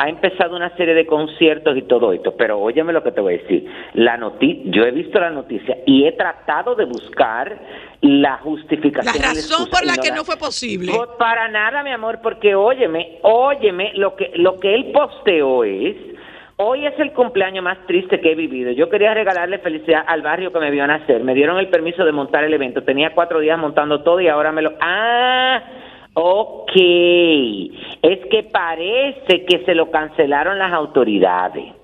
Ha empezado una serie de conciertos y todo esto, pero óyeme lo que te voy a decir. La noti yo he visto la noticia y he tratado de buscar la justificación. La razón por la que la- no fue posible. Para nada, mi amor, porque óyeme, óyeme, lo que lo que él posteó es Hoy es el cumpleaños más triste que he vivido. Yo quería regalarle felicidad al barrio que me vio nacer. Me dieron el permiso de montar el evento. Tenía cuatro días montando todo y ahora me lo... Ah, ok. Es que parece que se lo cancelaron las autoridades.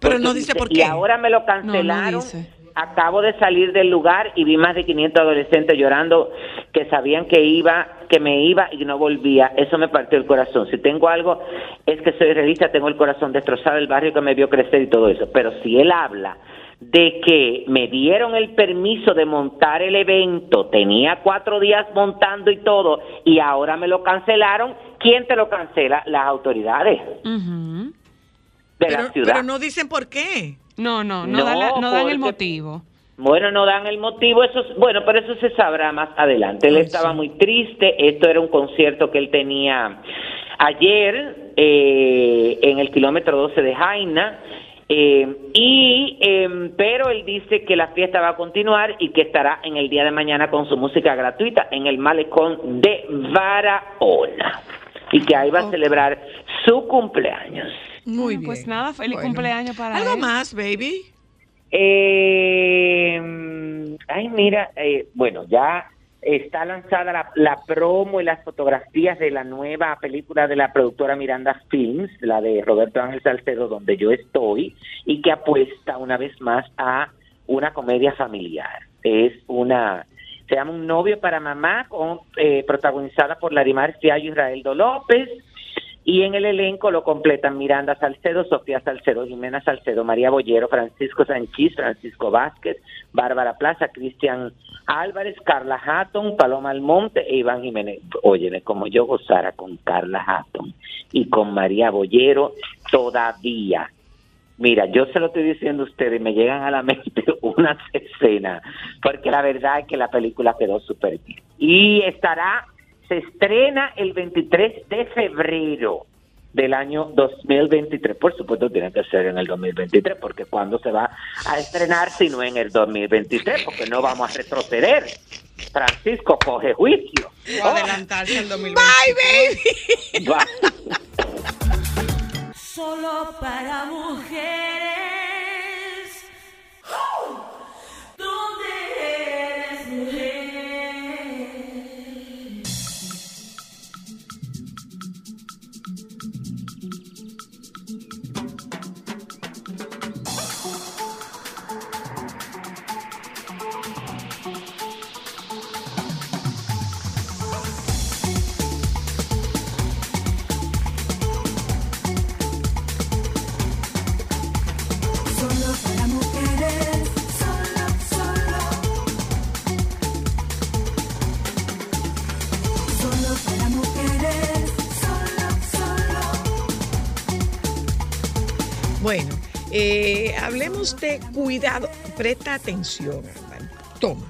Pero no dice por Y qué. ahora me lo No, no cancelaron. dice. Acabo de salir del lugar y vi más de 500 adolescentes llorando que sabían que iba, que me iba y no volvía. Eso me partió el corazón. Si tengo algo es que soy realista, tengo el corazón destrozado, el barrio que me vio crecer y todo eso. Pero si él habla de que me dieron el permiso de montar el evento, tenía cuatro días montando y todo, y ahora me lo cancelaron, ¿quién te lo cancela? Las autoridades de Pero, la ciudad. pero no dicen por qué. No, no, no, No, dan, la- no dan el motivo. Bueno, no dan el motivo, eso es- bueno, pero eso se sabrá más adelante. Él Ay, estaba sí. muy triste, esto era un concierto que él tenía ayer eh, en el kilómetro 12 de Jaina, eh, y em, pero él dice que la fiesta va a continuar y que estará en el día de mañana con su música gratuita en el malecón de Barahona y que ahí va a celebrar su cumpleaños. Muy Bueno, bien. pues nada, feliz Bueno. cumpleaños para ¿Algo él. más, baby? Eh, ay, mira, eh, bueno, ya está lanzada la, la promo y las fotografías de la nueva película de la productora Miranda Films, la de Roberto Ángel Salcedo, donde yo estoy, y que apuesta una vez más a una comedia familiar. Es una, se llama Un novio para mamá, con, eh, protagonizada por Larimar Fiallo y Israeldo López, y en el elenco lo completan Miranda Salcedo, Sofía Salcedo, Jimena Salcedo, María Bollero, Francisco Sanchís, Francisco Vázquez, Bárbara Plaza, Cristian Álvarez, Carla Hatton, Paloma Almonte e Iván Jiménez. Óyeme, como yo gozara con Carla Hatton y con María Bollero todavía. Mira, yo se lo estoy diciendo a ustedes, me llegan a la mente unas escenas, porque la verdad es que la película quedó súper bien. Y estará, se estrena el 23 de febrero del año 2023. Por supuesto, tiene que ser en el 2023, porque cuando se va a estrenar si no en el 2023, porque no vamos a retroceder. Francisco coge juicio. O adelantarse al 2020. Bye, baby. Solo para mujeres. ¿Dónde eres mujer? Eh, hablemos de cuidado. Presta atención, hermano. Toma,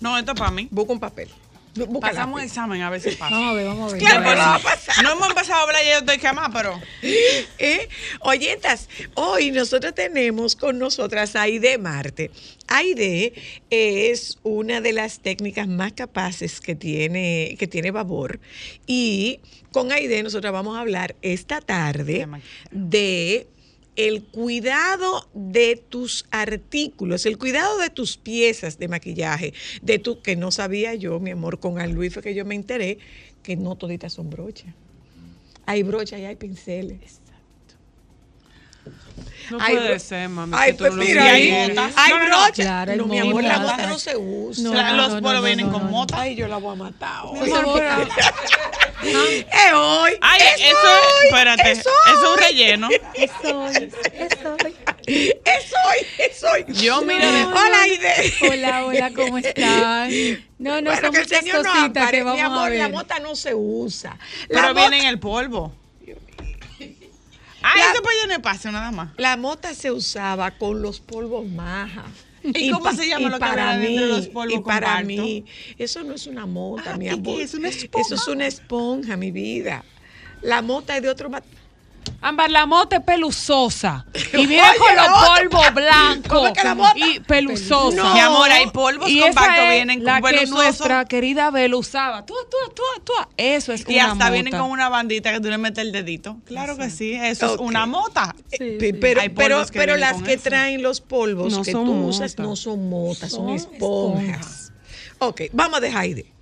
No, esto es para mí. busca un papel. Busca Pasamos lápiz. examen a ver si pasa. Vamos a ver, vamos a ver. Claro, Después, no va a pasar. no hemos empezado a hablar y yo estoy quemada, pero ¿Eh? Oyentas, hoy nosotros tenemos con nosotras a Aide Marte. Aide es una de las técnicas más capaces que tiene, que tiene Babor. Y con Aide nosotros vamos a hablar esta tarde De maquillaje. de el cuidado de tus artículos, el cuidado de tus piezas de maquillaje, de tu que no sabía yo, mi amor, con Al Luis fue que yo me enteré que no toditas son brochas. Hay brochas y hay pinceles. No Ay, puede ser, mami. Ay, pues no mira, hay botas. hay No, no, no. Claro, no, mi amor, la bota no se usa. Los no, polos no, vienen no, con no. mota. Ay, yo la voy a matar hoy. Es hoy. Ay, es eso hoy, es, espérate, es eso es un hoy. relleno. Soy, soy. Es hoy, es hoy. Yo, mira, de- Hola, Aide. Hola, hola, ¿cómo están? No, no, bueno, son que el muchas señor no cositas que Mi a amor, la mota no se usa. La Pero mota- viene en el polvo. Ah, La- ese pollo en espacio, nada más. La mota se usaba con los polvos maja. ¿Y cómo se llama lo que para dentro de mí, los polvos Y para mí, eso no es una mota, Ah, mi ¿y qué amor. es? ¿Una esponja? Eso es una esponja, mi vida. La mota es de otro mat- Ámbar, la mota es peluzosa. Y viene Oye, con los la polvos blancos. ¿Cómo es que la mota? Y peluzosa. No. Mi amor, hay polvos y esa compactos, es vienen la con que peluzoso. nuestra querida Belu usaba. Tú, tú, tú, tú. Eso es Y una hasta vienen con una bandita que tú le metes el dedito. Claro que sí, eso es una mota. Eh, pe- pero, Hay pero, pero las que eso. traen los polvos No que son tú usas motas. no son motas, son, Son esponjas. Ok, vamos de Jaide.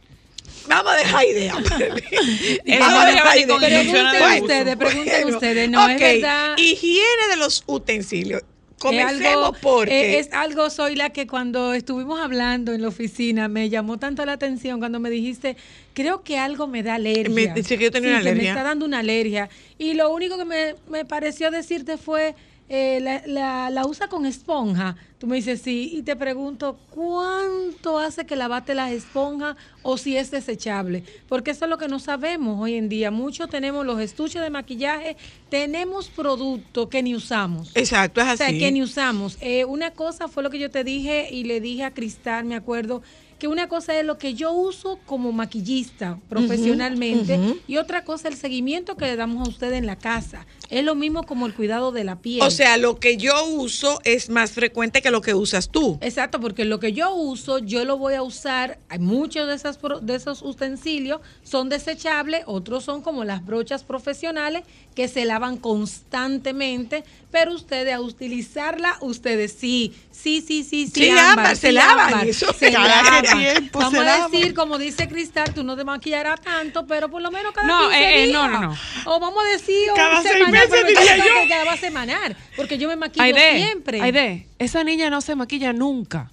Vamos a dejar idea. Vamos a dejar idea. Pregunten Bueno, ustedes, pregunten ustedes. No, es verdad. Higiene de los utensilios. Es Comencemos algo, porque eh, es algo, soy la que cuando estuvimos hablando en la oficina me llamó tanto la atención cuando me dijiste, creo que algo me da alergia. Me dice que yo tenía Sí, una que alergia. me está dando una alergia. Y lo único que me, me pareció decirte fue, eh, la, la, la usa con esponja. Tú me dices sí. Y te pregunto, ¿cuánto hace que lavaste la esponja o si es desechable? Porque eso es lo que no sabemos hoy en día. Muchos tenemos los estuches de maquillaje, tenemos productos que ni usamos. Exacto, es O sea, así. que ni usamos. Eh, una cosa fue lo que yo te dije y le dije a Cristal, me acuerdo, que una cosa es lo que yo uso como maquillista profesionalmente y otra cosa el seguimiento que le damos a usted en la casa. Es lo mismo como el cuidado de la piel. O sea, lo que yo uso es más frecuente que lo que usas tú. Exacto, porque lo que yo uso, yo lo voy a usar. Hay muchos de, esas, de esos utensilios son desechables, otros son como las brochas profesionales que se lavan constantemente, pero ustedes a utilizarla, ustedes sí, sí, sí, sí, sí. Sí, Ámbar, se lavan, eso se lavan. tiempo Vamos se a decir, como dice Cristal, tú no te maquillarás tanto, pero por lo menos cada No, 15 eh, eh, días. no, no, no. O vamos a decir, o Cada seis semanal, meses, diría yo. que cada va a semanar, porque yo me maquillo Aide, siempre. Aide, esa niña no se maquilla nunca.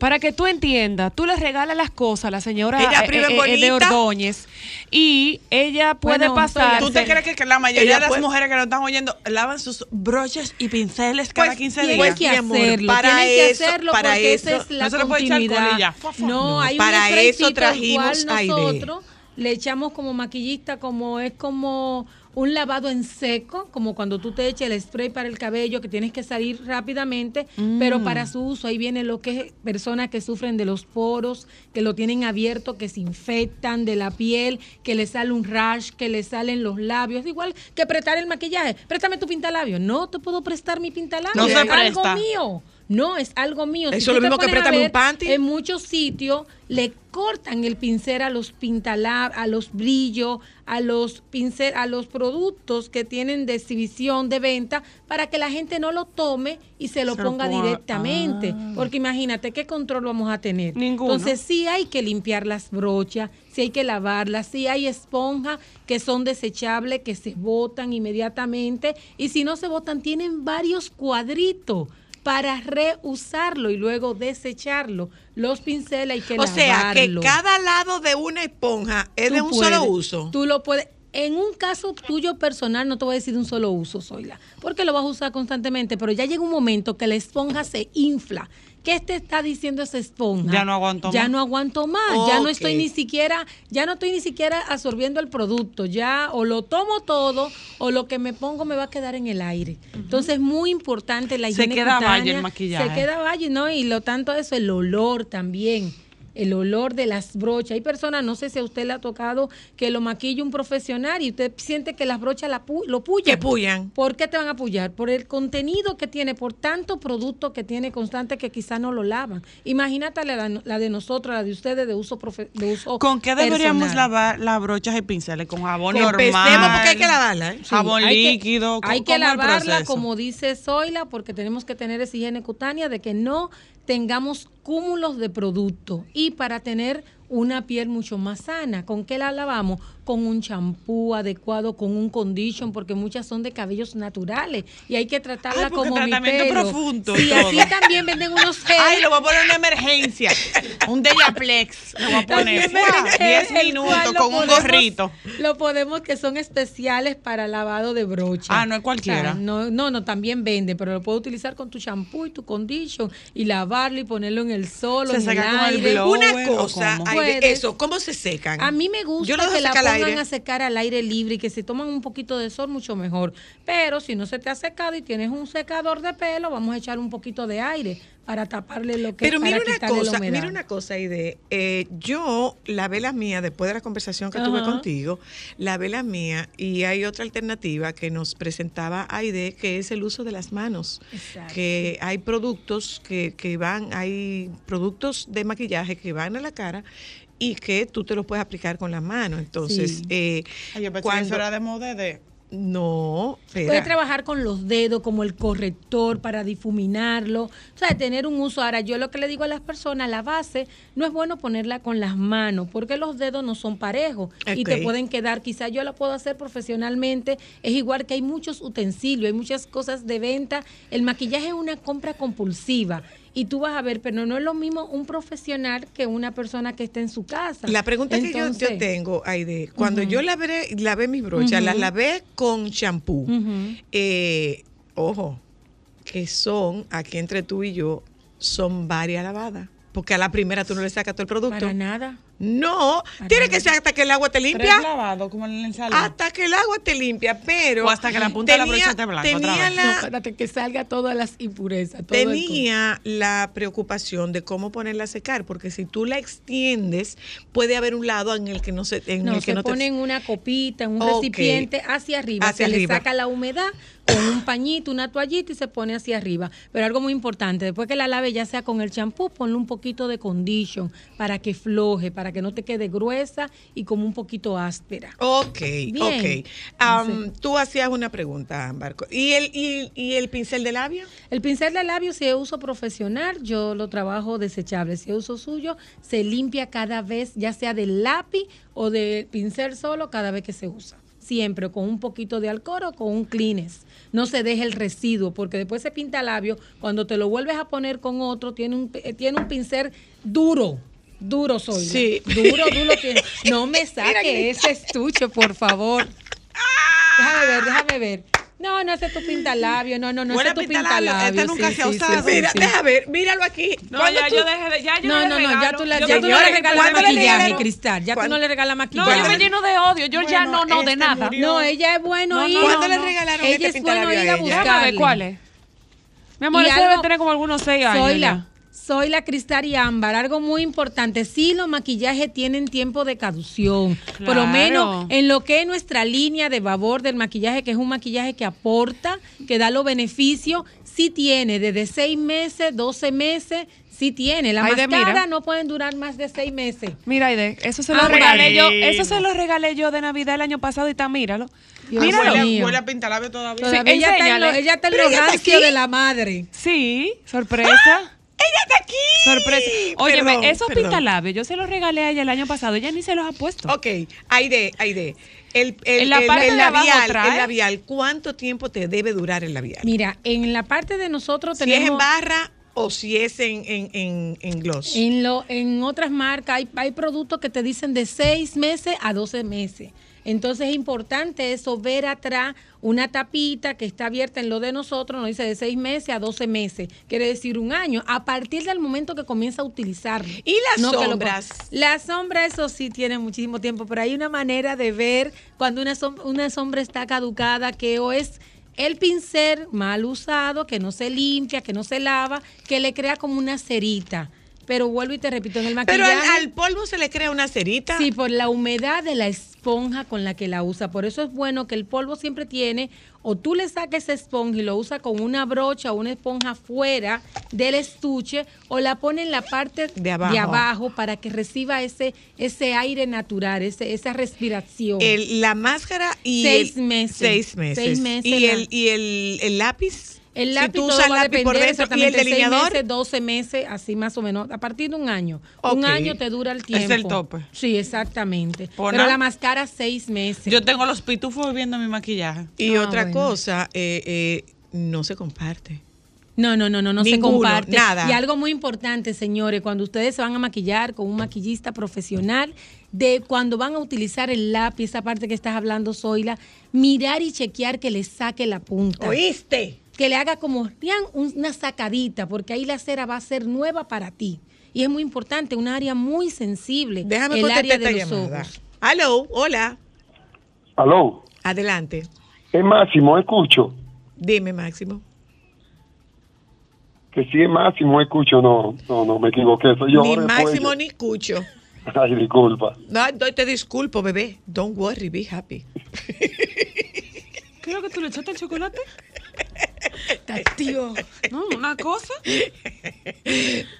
Para que tú entiendas, tú le regalas las cosas a la señora Ella eh, eh, eh, de. Ordóñez y ella puede Bueno, pasar. ¿Tú te crees que, que la mayoría de las puede- mujeres que nos están oyendo lavan sus broches y pinceles cada Pues, 15 Tienen días? que mi amor, hacerlo, para tienen que eso- hacerlo para porque eso- esa es la no continuidad. No, No, hay para un eso trajimos nosotros le echamos como maquillista, como es como un lavado en seco, como cuando tú te echas el spray para el cabello que tienes que salir rápidamente, pero para su uso ahí viene lo que es personas que sufren de los poros, que lo tienen abierto, que se infectan de la piel, que le sale un rash, que le salen los labios, igual que prestar el maquillaje. Préstame tu pintalabio. No te puedo prestar mi pintalabio. No algo mío. No, es algo mío. Eso es lo mismo que pones a préstame un panty. En muchos sitios le cortan el pincel a los pintalab, a los brillos, a los pincel, a los productos que tienen de exhibición de venta para que la gente no lo tome y se lo Se ponga ponga- directamente. Porque imagínate qué control vamos a tener. Ninguno. Entonces sí hay que limpiar las brochas, sí hay que lavarlas, sí hay esponjas que son desechables, que se botan inmediatamente y si no se botan tienen varios cuadritos para reusarlo y luego desecharlo. Los pinceles hay que O sea, que lavarlo. cada lado de una esponja es Tú de un puedes, solo uso. Tú lo puedes. En un caso tuyo personal, no te voy a decir de un solo uso, Zoila, porque lo vas a usar constantemente, pero ya llega un momento que la esponja se infla. ¿Qué te está diciendo esa esponja? Ya no aguanto Ya más. no aguanto más, ya no estoy ni siquiera, ya no estoy ni siquiera absorbiendo el producto, ya o lo tomo todo o lo que me pongo me va a quedar en el aire. Entonces es muy importante la Se higiene queda cutánea, valle el maquillaje. Se queda valle, ¿no? Y lo tanto eso, el olor también. El olor de las brochas. Hay personas, no sé si a usted le ha tocado que lo maquille un profesional y usted siente que las brochas la pu- lo pullan. Que pullan. ¿Por qué te van a apoyar? Por el contenido que tiene, por tanto producto que tiene constante que quizá no lo lavan. Imagínate la, la de nosotros, la de ustedes de uso profe- de uso ¿Con qué deberíamos personal. lavar las brochas y pinceles? ¿Con jabón normal? porque hay que lavarla. ¿eh? Sí, Jabón hay que- líquido. hay ¿cómo que es el lavarla, como dice Zoila, porque tenemos que tener esa higiene cutánea de que no tengamos cúmulos de producto y para tener una piel mucho más sana. ¿Con qué la lavamos? Con un champú adecuado, con un condition, porque muchas son de cabellos naturales y hay que tratarla Ay, como mi tratamiento pelo. profundo y Sí, así también venden unos gel. Ay, lo voy a poner en una emergencia. Un Dellaplex. Lo voy a poner. También ¡Fua! venden gel, 10 el minutos con un gorrito. Lo podemos que son especiales para lavado de brocha. Ah, no es cualquiera. O sea, no, no, no, también vende, pero lo puedes utilizar con tu shampoo y tu condition y lavarlo y ponerlo en el sol o Se en seca el con el aire. blower. Una ¿o cosa, eso, ¿cómo se secan? A mí me gusta Yo que la al pongan aire. a secar al aire libre y que se toman un poquito de sol, mucho mejor. Pero si no se te ha secado y tienes un secador de pelo, vamos a echar un poquito de aire para taparle lo que Pero mira una la cosa, mira una cosa, Aide. Eh, yo lavé las mías después de la conversación que tuve contigo, lavé las mías y hay otra alternativa que nos presentaba Aide, que es el uso de las manos. Exacto. Que hay productos que, que van, hay productos de maquillaje que van a la cara y que tú te los puedes aplicar con las manos. Entonces, Sí. eh, Ay, yo pensé que cuando- eso era de moda de... No, Puedes trabajar con los dedos como el corrector para difuminarlo, o sea, tener un uso. Ahora, yo lo que le digo a las personas, la base no es bueno ponerla con las manos, porque los dedos no son parejos y te pueden quedar, quizás yo la puedo hacer profesionalmente, es igual que hay muchos utensilios, hay muchas cosas de venta, el maquillaje es una compra compulsiva. Y tú vas a ver, pero no es lo mismo un profesional que una persona que esté en su casa. La pregunta que yo, yo tengo, Aide, cuando Ujú. yo lavé, lavé mis brochas, las lavé con champú. Eh, ojo, que son, aquí entre tú y yo, son varias lavadas. Porque a la primera tú no le sacas todo el producto. Para nada. No, tiene que ser hasta que el agua te Tres limpia. lavados, como en la ensalada. Hasta que el agua te limpia, pero. O hasta que la punta de la brocha esté blanca otra Tenía vez. la, No, espérate, que salga todas las impurezas. todo el tenía la preocupación de cómo ponerla a secar, porque si tú la extiendes, puede haber un lado en el que no se, en No, el que se no te- pone en una copita, en un recipiente hacia arriba. Hacia se arriba. le saca la humedad con un pañito, una toallita y se pone hacia arriba. Pero algo muy importante, después que la lave ya sea con el champú, ponle un poquito de condition para que floje, para que no te quede gruesa y como un poquito áspera. Ok, Bien. ok. Tú hacías una pregunta, Ámbar. ¿Y el, y, y el pincel de labio? El pincel de labios, si es uso profesional, yo lo trabajo desechable. Si es uso suyo, se limpia cada vez, ya sea del lápiz o del pincel solo, cada vez que se usa. Siempre con un poquito de alcohol o con un Kleenex. No se deje el residuo, porque después se pinta labio. Cuando te lo vuelves a poner con otro, tiene un, eh, tiene un pincel duro. Duro soy. Sí. Duro, duro tiene. No me saque que- ese estuche, por favor. Déjame ver, déjame ver. No, no ese es tu pintalabio, no, no, no ese es tu pintalabio, esta nunca sí, se ha usado. sí, Mira, sí. deja ver, míralo aquí. No, ¿Cuándo ya tú- yo dejé de, ya yo No, le no, no, ya tú, le, Yo ya tú no le regalas ¿cuándo le maquillaje? Cristal. Ya tú ¿Cuándo? no le regalas No, maquillaje. yo me lleno de odio. Yo ya no, no, de este nada. murió. No, ella es bueno No, ir. no, ¿Cuándo no, le no. regalaron Ella este es bueno ir a a ella? buscar. Déjame ver cuál es. Mi amor, ese debe tener como algunos seis años. Soy la, soy la Cristal y Ámbar. Algo muy importante. Sí, los maquillajes tienen tiempo de cadución. Por lo menos en lo que es nuestra línea de babor del maquillaje, que es un maquillaje que aporta, que da los beneficios, sí tiene desde seis meses, 12 meses, sí tiene. La Ay, de mascara mira. no pueden durar más de seis meses. Mira, Aide, eso se lo Ah, regalé yo. Eso se lo regalé yo de Navidad el año pasado y está, míralo. Dios Míralo. Huele, huele a pintalabio todavía. Sí, ella, está en lo, ella está en lo de la madre. Sí, sorpresa. ¡Ella está aquí! Sorpresa. Óyeme, Perdón, esos perdón. pintalabios, yo se los regalé a ella el año pasado, ella ni se los ha puesto. Ok, Aide, Aide. El, el, En la el- parte el de abajo labial, trae. el labial, ¿cuánto tiempo te debe durar el labial? Mira, en la parte de nosotros si es tenemos... en barra o si es en, en, en, en gloss. En, lo, en otras marcas hay, hay productos que te dicen de 6 meses a 12 meses. Entonces es importante eso, ver atrás una tapita que está abierta en lo de nosotros, nos dice de 6 meses a 12 meses, quiere decir un año, a partir del momento que comienza a utilizarlo. ¿Y las sombras? La sombra, eso sí tiene muchísimo tiempo, pero hay una manera de ver cuando una, una sombra está caducada, que o es el pincel mal usado, que no se limpia, que no se lava, que le crea como una cerita. Pero vuelvo y te repito, en el Pero maquillaje... al, al polvo se le crea una cerita. Sí, por la humedad de la esponja con la que la usa. Por eso es bueno que el polvo siempre tiene, o tú le saques esa esponja y lo usa con una brocha o una esponja fuera del estuche, o la pone en la parte De abajo. para que reciba ese, ese aire natural, ese, esa respiración. El- la máscara y Seis el- meses. Seis meses. Seis meses y la- el, y el, el lápiz. Si tú todo usas el va a lápiz por depender dentro y el delineador. meses, 12 meses, así más o menos, a partir de un año. Un año te dura el Es tiempo. el tope. Sí, exactamente. Por Pero nada. la máscara seis meses. Yo tengo los pitufos viendo mi maquillaje. Y Ah, otra bueno. cosa, eh, eh, no se comparte. No, no, no, no, no se comparte. nada. Y algo muy importante, señores, cuando ustedes se van a maquillar con un maquillista profesional, de cuando van a utilizar el lápiz, esa parte que estás hablando, Zoila, mirar y chequear que le saque la punta. ¿Oíste? Que le haga como rian, una sacadita, porque ahí la cera va a ser nueva para ti. Y es muy importante, un área muy sensible. Déjame el área de los llamada. ojos. Aló, hola. Aló, Adelante. es Máximo, escucho. Dime, Máximo. Que si es Máximo, escucho. No, no, no, me equivoqué. Soy yo. ni Máximo ni Cucho. Ay, disculpa. No, no, te disculpo, bebé. Don't worry, be happy. ¿Qué es lo que tú le echaste el chocolate? Tío. No, una cosa.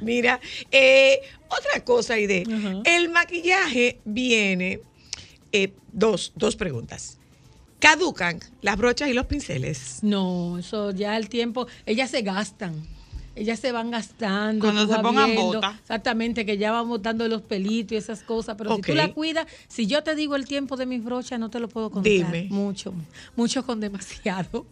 Mira, eh, otra cosa, Aide. El maquillaje viene. eh, dos, dos preguntas. ¿Caducan las brochas y los pinceles? No, eso ya el tiempo, ellas se gastan. Ellas se van gastando. Cuando se pongan viendo, bota. Exactamente, que ya van botando los pelitos y esas cosas. Pero si tú la cuidas, si yo te digo el tiempo de mis brochas, no te lo puedo contar. Dime. Mucho, mucho con demasiado.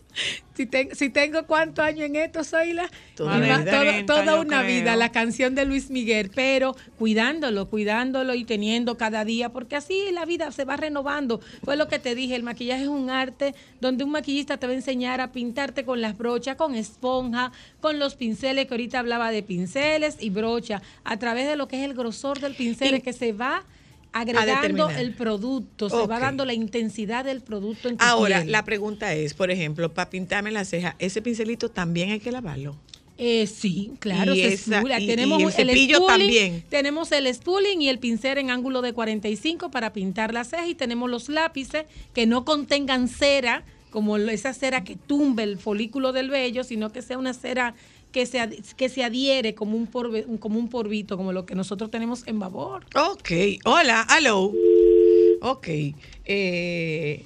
Si, si tengo cuántos años en esto, soy la Toda una Ima- vida. todo- 30, toda yo una creo. vida, la canción de Luis Miguel, pero cuidándolo, cuidándolo y teniendo cada día, porque así la vida se va renovando. Fue lo que te dije, el maquillaje es un arte donde un maquillista te va a enseñar a pintarte con las brochas, con esponja, con los pinceles, que ahorita hablaba de pinceles y brocha, a través de lo que es el grosor del pincel, es que se va agregando el producto, se va dando la intensidad del producto en tu Ahora, piel. la pregunta es, por ejemplo, para pintarme la ceja, ¿ese pincelito también hay que lavarlo? Eh, sí, claro, Y se esa- espula. y- tenemos y el cepillo spooling, también. Tenemos el spooling y el pincel en ángulo de 45 para pintar la ceja y tenemos los lápices que no contengan cera, como esa cera que tumbe el folículo del vello, sino que sea una cera que se, ad- que se adhiere como un, un- como un porvito, como lo que nosotros tenemos en babor. Ok, hola, hello. Ok, eh,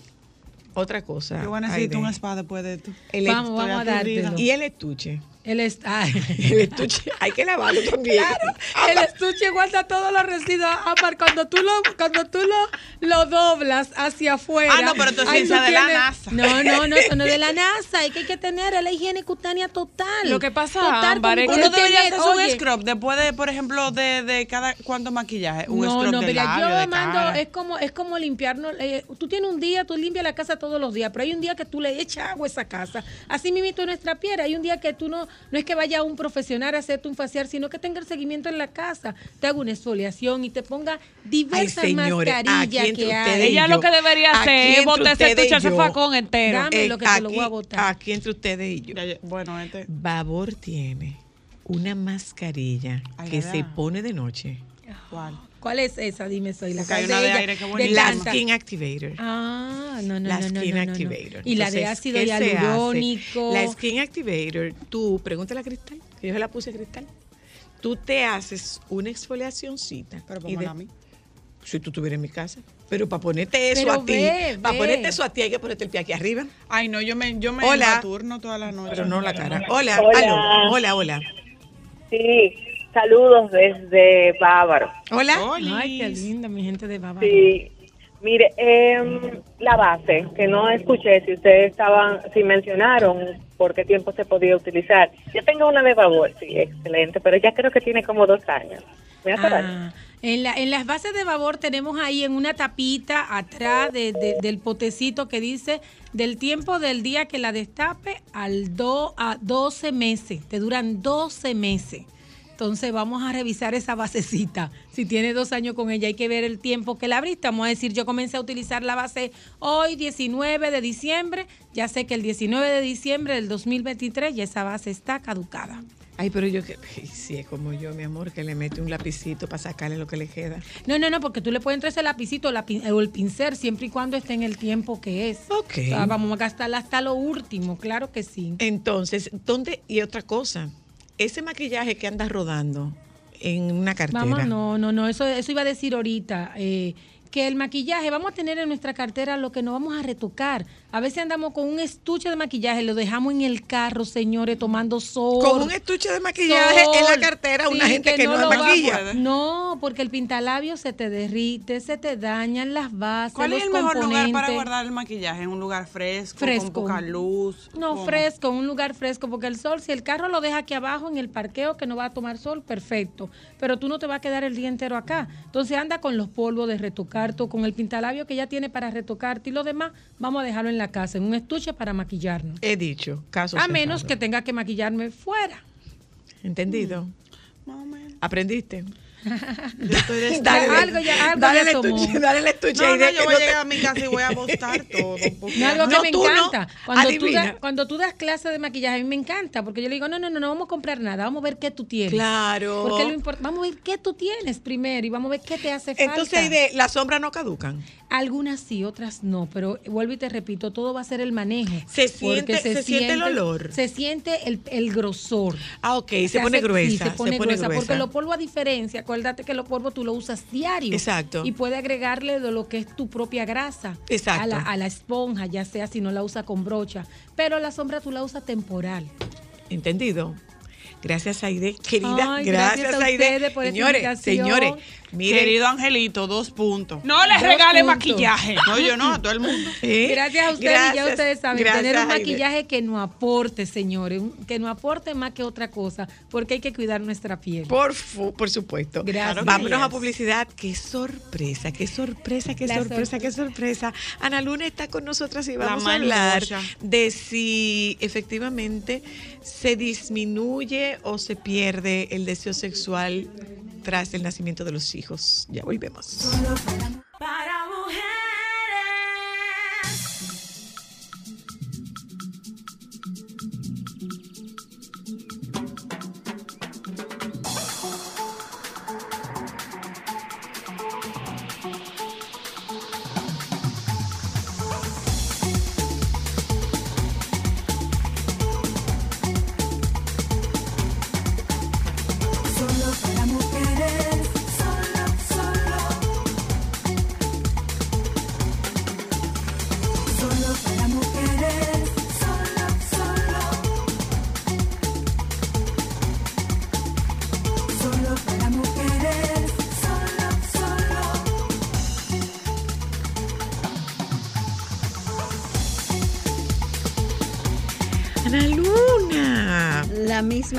otra cosa. Yo voy a necesitar Aide. un spa después de esto. El Vamos, vamos a dártelo. Y el estuche. El, est- ay. El estuche hay que lavarlo también. el estuche guarda todos los residuos. Amar, cuando tú lo, cuando tú lo, lo doblas hacia afuera. Ah, no, pero esto es ciencia tú de la NASA. No, no, no, eso no es de la NASA. Es que hay que tener la higiene cutánea total. Lo que pasa, Total, Ámbar, es que Uno tener- debería hacerse un scrub después de, por ejemplo, de, de cada cuánto maquillaje. Un no, scrub no, de mira, labio, yo de mando, cara. es como, es como limpiarnos. eh, tú tienes un día, tú limpias la casa todos los días, pero hay un día que tú le echas agua a esa casa. Así mismo en nuestra piel, hay un día que tú no, no es que vaya un profesional a hacerte un facial, sino que tenga el seguimiento en la casa, te haga una exfoliación y te ponga diversas señores, aquí mascarillas que hay. Ella lo que debería Aquí hacer es entre botarse yo. facón entero. Dame lo que te lo voy a botar. aquí entre ustedes y yo. Bueno, este. Babor tiene una mascarilla Ay, que se pone de noche. ¿Cuál? ¿Cuál es esa? Dime, soy la hay cual una de ella, aire que de bonita. La Skin Activator. Ah, no, no, la no, no, Skin no, no, no. Activator. Y la de ácido hialurónico. La Skin Activator, tú, pregúntale a Cristal, que yo se la puse a Cristal. Tú te haces una exfoliacióncita. Pero y de- a mí. Si tú estuvieras en mi casa. Pero para ponerte eso Pero a ti, para ponerte eso a ti hay que ponerte el pie aquí arriba. Ay, no, yo me, yo me Hola. turno toda la noche. Pero no la cara. Hola, Hola. aló. Hola, hola. Sí, saludos desde Bávaro. Hola. Ay, qué linda, mi gente de Baba. Sí, mire, em, la base, que no escuché si ustedes estaban, si mencionaron por qué tiempo se podía utilizar. Yo tengo una de favor, sí, excelente, pero ya creo que tiene como dos años. ¿Me? Ah, en, la, en las bases de babor tenemos ahí en una tapita atrás de- de- del potecito que dice del tiempo del día que la destape al do, a 12 meses. Te duran 12 meses. Entonces vamos a revisar esa basecita. Si tiene dos años con ella, hay que ver el tiempo que la abriste. Vamos a decir, yo comencé a utilizar la base hoy, 19 de diciembre. Ya sé que el 19 de diciembre del 2023 ya esa base está caducada. Ay, pero yo que sí es como yo, mi amor, que le mete un lapicito para sacarle lo que le queda. No, no, no, porque tú le puedes entrar ese lapicito o la pin- o el pincel siempre y cuando esté en el tiempo que es. Ok. O sea, vamos a gastarla hasta lo último, claro que sí. Entonces, ¿dónde? Y otra cosa, ese maquillaje que andas rodando en una cartera. Vamos, no, no, no, eso, eso iba a decir ahorita. eh, que el maquillaje, vamos a tener en nuestra cartera lo que no vamos a retocar. A veces andamos con un estuche de maquillaje, lo dejamos en el carro, señores, tomando sol. Con un estuche de maquillaje en la cartera, una gente que no lo va- maquilla. No, porque el pintalabio se te derrite, se te dañan las bases, ¿Cuál es el mejor lugar para guardar el maquillaje? ¿En un lugar fresco, Fresco. con poca luz? No, ¿Cómo? fresco, un lugar fresco, porque el sol, si el carro lo deja aquí abajo en el parqueo que no va a tomar sol, perfecto. Pero tú no te vas a quedar el día entero acá. Entonces anda con los polvos de retocar, tú, con el pintalabio que ya tiene para retocarte y lo demás, vamos a dejarlo en la casa, en un estuche para maquillarnos. He dicho, caso A menos cerrado. que tenga que maquillarme fuera. ¿Entendido? Menos. ¿Aprendiste? Dale, Ya algo ya, algo dale ya el tomó. estuche, dale el estuche No, yo voy a llegar a mi casa y voy a botar todo. No, algo que No, me encanta. Cuando, tú Adivina. das, cuando tú das clases de maquillaje, a mí me encanta, porque yo le digo, no, no, no, no vamos a comprar nada, vamos a ver qué tú tienes. Claro. Porque lo import- vamos a ver qué tú tienes primero y vamos a ver qué te hace falta. Entonces de las sombras no caducan. Algunas sí, otras no, pero vuelvo y te repito, todo va a ser el manejo. Se Porque siente- se siente el olor. Se siente el, el grosor. Ah, ok, se, Se pone hace- gruesa. sí, se pone, gruesa, porque los polvos a diferencia, acuérdate que los polvos tú lo usas diario. Exacto. Y puede agregarle de lo que es tu propia grasa Exacto. A, la, a la esponja, ya sea si no la usa con brocha. Pero la sombra tú la usas temporal. ¿Entendido? Gracias, Aide. Querida, Ay, gracias, gracias a Aide. ustedes por señores, señores, miren. Querido Angelito, dos puntos. No le Dos regale puntos. maquillaje. No, yo no, a todo el mundo. ¿eh? Gracias a ustedes, y ya ustedes saben, gracias, tener un Aide. maquillaje que no aporte, señores, que no aporte más que otra cosa, porque hay que cuidar nuestra piel. Por, fu- por supuesto. Gracias. Vámonos a publicidad. Qué sorpresa, qué sorpresa, qué La sorpresa, qué sorpresa. Ana Luna está con nosotras y vamos a hablar de si efectivamente se disminuye o se pierde el deseo sexual tras el nacimiento de los hijos. Ya volvemos. Para mujeres.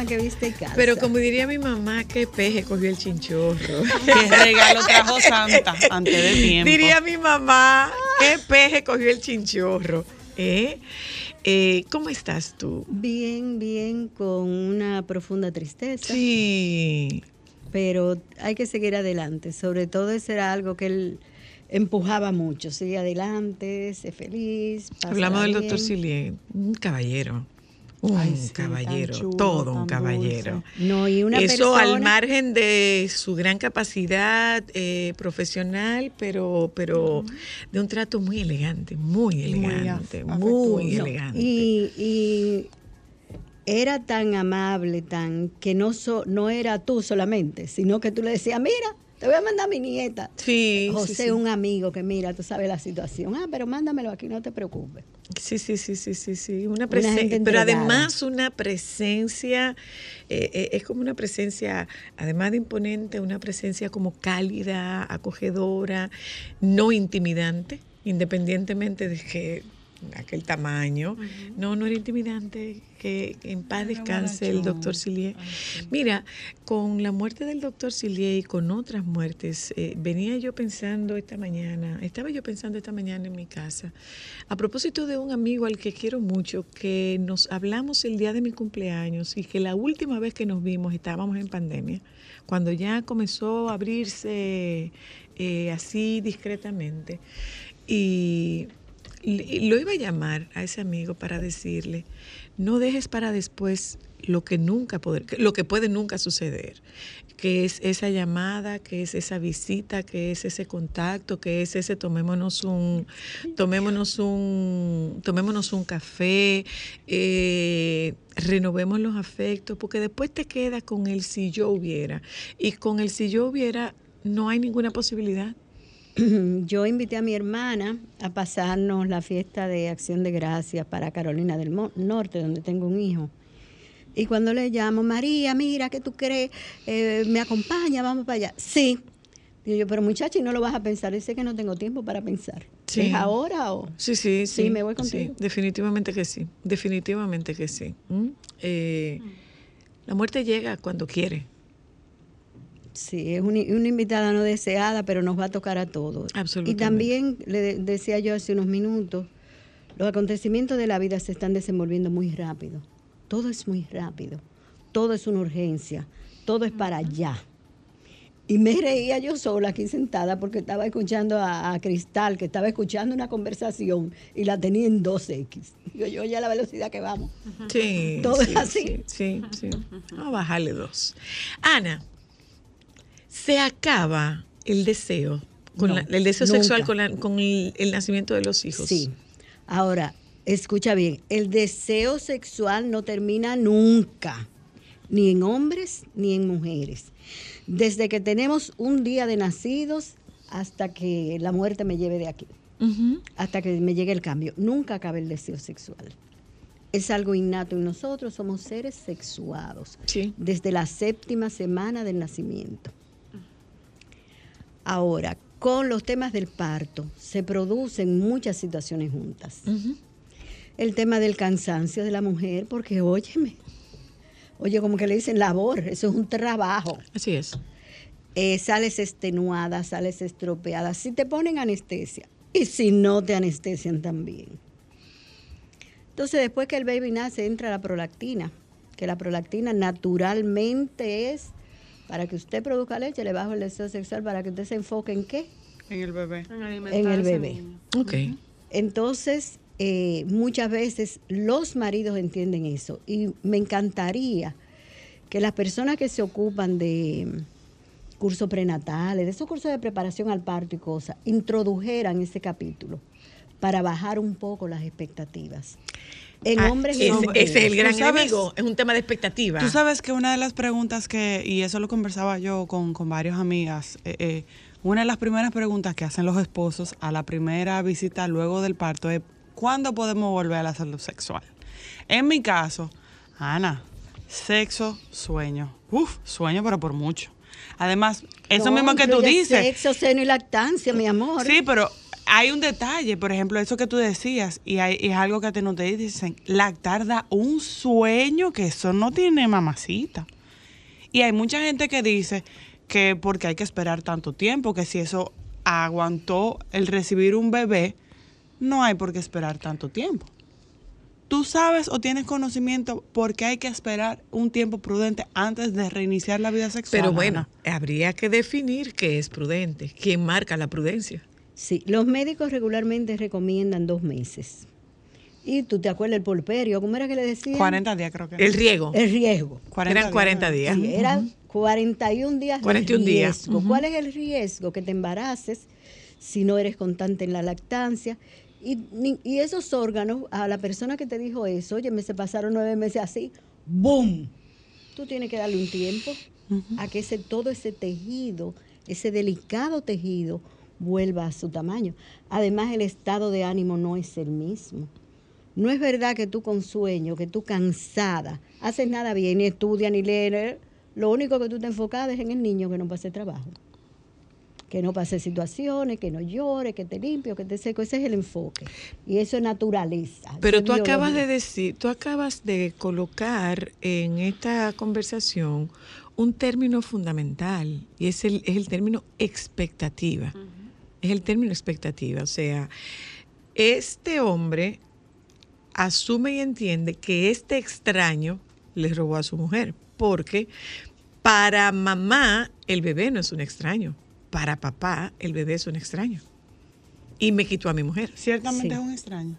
Que viste casa. Pero como diría mi mamá, qué peje cogió el chinchorro. Qué regalo trajo Santa antes de tiempo. Diría mi mamá, qué peje cogió el chinchorro. ¿Eh? Eh, ¿Cómo estás tú? Bien, bien, con una profunda tristeza. Sí. Pero hay que seguir adelante. Sobre todo eso era algo que él empujaba mucho. Sigue adelante, sé feliz. Hablamos del bien. doctor Silie, un caballero. Un Ay, sí, caballero, chulo, todo un caballero. No, y una Eso al margen de su gran capacidad eh, profesional, pero, pero de un trato muy elegante, muy elegante, muy, elegante. Y, y era tan amable, tan que no, so- no era tú solamente, sino que tú le decías, mira, te voy a mandar a mi nieta. Sí, José, sí, sí. un amigo que mira, tú sabes la situación. Ah, pero mándamelo aquí, no te preocupes. Sí, sí, sí, sí, sí, sí. Una Una presen- gente pero además una presencia, eh, eh, es como una presencia, además de imponente, una presencia como cálida, acogedora, no intimidante, independientemente de que aquel tamaño. No, no era intimidante. Que, en paz descanse el doctor Sillier. Mira, con la muerte del doctor Sillier y con otras muertes, eh, venía yo pensando esta mañana, estaba yo pensando esta mañana en mi casa, a propósito de un amigo al que quiero mucho, que nos hablamos el día de mi cumpleaños y que la última vez que nos vimos estábamos en pandemia, cuando ya comenzó a abrirse eh, así discretamente. Y lo iba a llamar a ese amigo para decirle, no dejes para después lo que nunca poder, lo que puede nunca suceder, que es esa llamada, que es esa visita, que es ese contacto, que es ese tomémonos un, tomémonos un, tomémonos un café, eh, renovemos los afectos, porque después te quedas con el si yo hubiera, y con el si yo hubiera no hay ninguna posibilidad. Yo invité a mi hermana a pasarnos la fiesta de Acción de Gracias para Carolina del Norte, donde tengo un hijo. Y cuando le llamo, María, mira, ¿qué tú crees? Eh, ¿Me acompaña? Vamos para allá. Sí. Digo yo, pero muchacha, ¿y no lo vas a pensar? Dice que no tengo tiempo para pensar. Sí. ¿Es ahora o...? Sí, sí, sí. Sí, me voy Sí, contigo. definitivamente que sí. Definitivamente que sí. ¿Mm? Eh, la muerte llega cuando quiere. Sí, es una, una invitada no deseada, pero nos va a tocar a todos. Y Absolutamente. también le de- decía yo hace unos minutos, los acontecimientos de la vida se están desenvolviendo muy rápido. Todo es muy rápido. Todo es una urgencia. Todo es para allá. Y me reía yo sola aquí sentada porque estaba escuchando a, a Cristal, que estaba escuchando una conversación y la tenía en 2X. Digo, yo ya la velocidad que vamos. Sí. Todo es sí, así. Sí, sí. sí. Vamos a bajarle dos. Ana, ¿se acaba el deseo? Con No, la- el deseo nunca. sexual con, la- con el, el nacimiento de los hijos. Sí. Ahora, escucha bien, el deseo sexual no termina nunca, ni en hombres ni en mujeres. Desde que tenemos un día de nacidos hasta que la muerte me lleve de aquí, hasta que me llegue el cambio. Nunca acaba el deseo sexual. Es algo innato en nosotros, somos seres sexuados. Desde la séptima semana del nacimiento. Ahora, con los temas del parto se producen muchas situaciones juntas. El tema del cansancio de la mujer, porque óyeme, oye, como que le dicen labor, eso es un trabajo. Así es. Eh, sales extenuada, sales estropeada, si te ponen anestesia y si no te anestesian también. Entonces, después que el baby nace, entra la prolactina, que la prolactina naturalmente es para que usted produzca leche, le bajo el deseo sexual para que usted se enfoque en qué? En el bebé. En el bebé. Ok. Entonces, eh, muchas veces los maridos entienden eso y me encantaría que las personas que se ocupan de mm, cursos prenatales, de esos cursos de preparación al parto y cosas, introdujeran ese capítulo para bajar un poco las expectativas. En Ah, hombres y ese, en mujeres. ese es el gran sabes- enemigo. Es un tema de expectativa. Tú sabes que una de las preguntas que, y eso lo conversaba yo con, con varias amigas, eh, eh, una de las primeras preguntas que hacen los esposos a la primera visita luego del parto es, ¿cuándo podemos volver a la salud sexual? En mi caso, Ana, sexo, sueño. Uf, sueño, pero por mucho. Además, eso No, mismo que tú dices. Sexo, seno y lactancia, mi amor. Sí, pero hay un detalle, por ejemplo, eso que tú decías, y, hay- y es algo que a ti no te dicen, lactar da un sueño que eso no tiene mamacita. Y hay mucha gente que dice que porque hay que esperar tanto tiempo, que si eso aguantó el recibir un bebé, no hay por qué esperar tanto tiempo. ¿Tú sabes o tienes conocimiento por qué hay que esperar un tiempo prudente antes de reiniciar la vida sexual? Pero bueno, habría que definir qué es prudente. ¿Quién marca la prudencia? Sí, los médicos regularmente recomiendan dos meses. Y tú te acuerdas el polperio, ¿cómo era que le decían? 40 días creo que. El riego. El riesgo. 40 Eran 40 días. Sí, eran 41 días de 41 días. riesgo. Ujú. ¿Cuál es el riesgo? Que te embaraces si no eres constante en la lactancia. Y, ni- y esos órganos, a la persona que te dijo eso, oye, me se pasaron nueve meses así, ¡boom! Tú tienes que darle un tiempo a que ese, todo ese tejido, ese delicado tejido, vuelva a su tamaño. Además, el estado de ánimo no es el mismo. No es verdad que tú con sueño, que tú cansada, haces nada bien, ni estudias, ni lees. Lo único que tú te enfocas es en el niño que no pase trabajo. Que no pase situaciones, que no llore, que te limpio, que te seco. Ese es el enfoque. Y eso es naturaleza. Pero es tú acabas de decir, tú acabas de colocar en esta conversación un término fundamental y es el, es el término expectativa. Es el término expectativa. O sea, este hombre asume y entiende que este extraño le robó a su mujer, porque para mamá el bebé no es un extraño, para papá el bebé es un extraño. Y me quitó a mi mujer. Ciertamente Sí. es un extraño.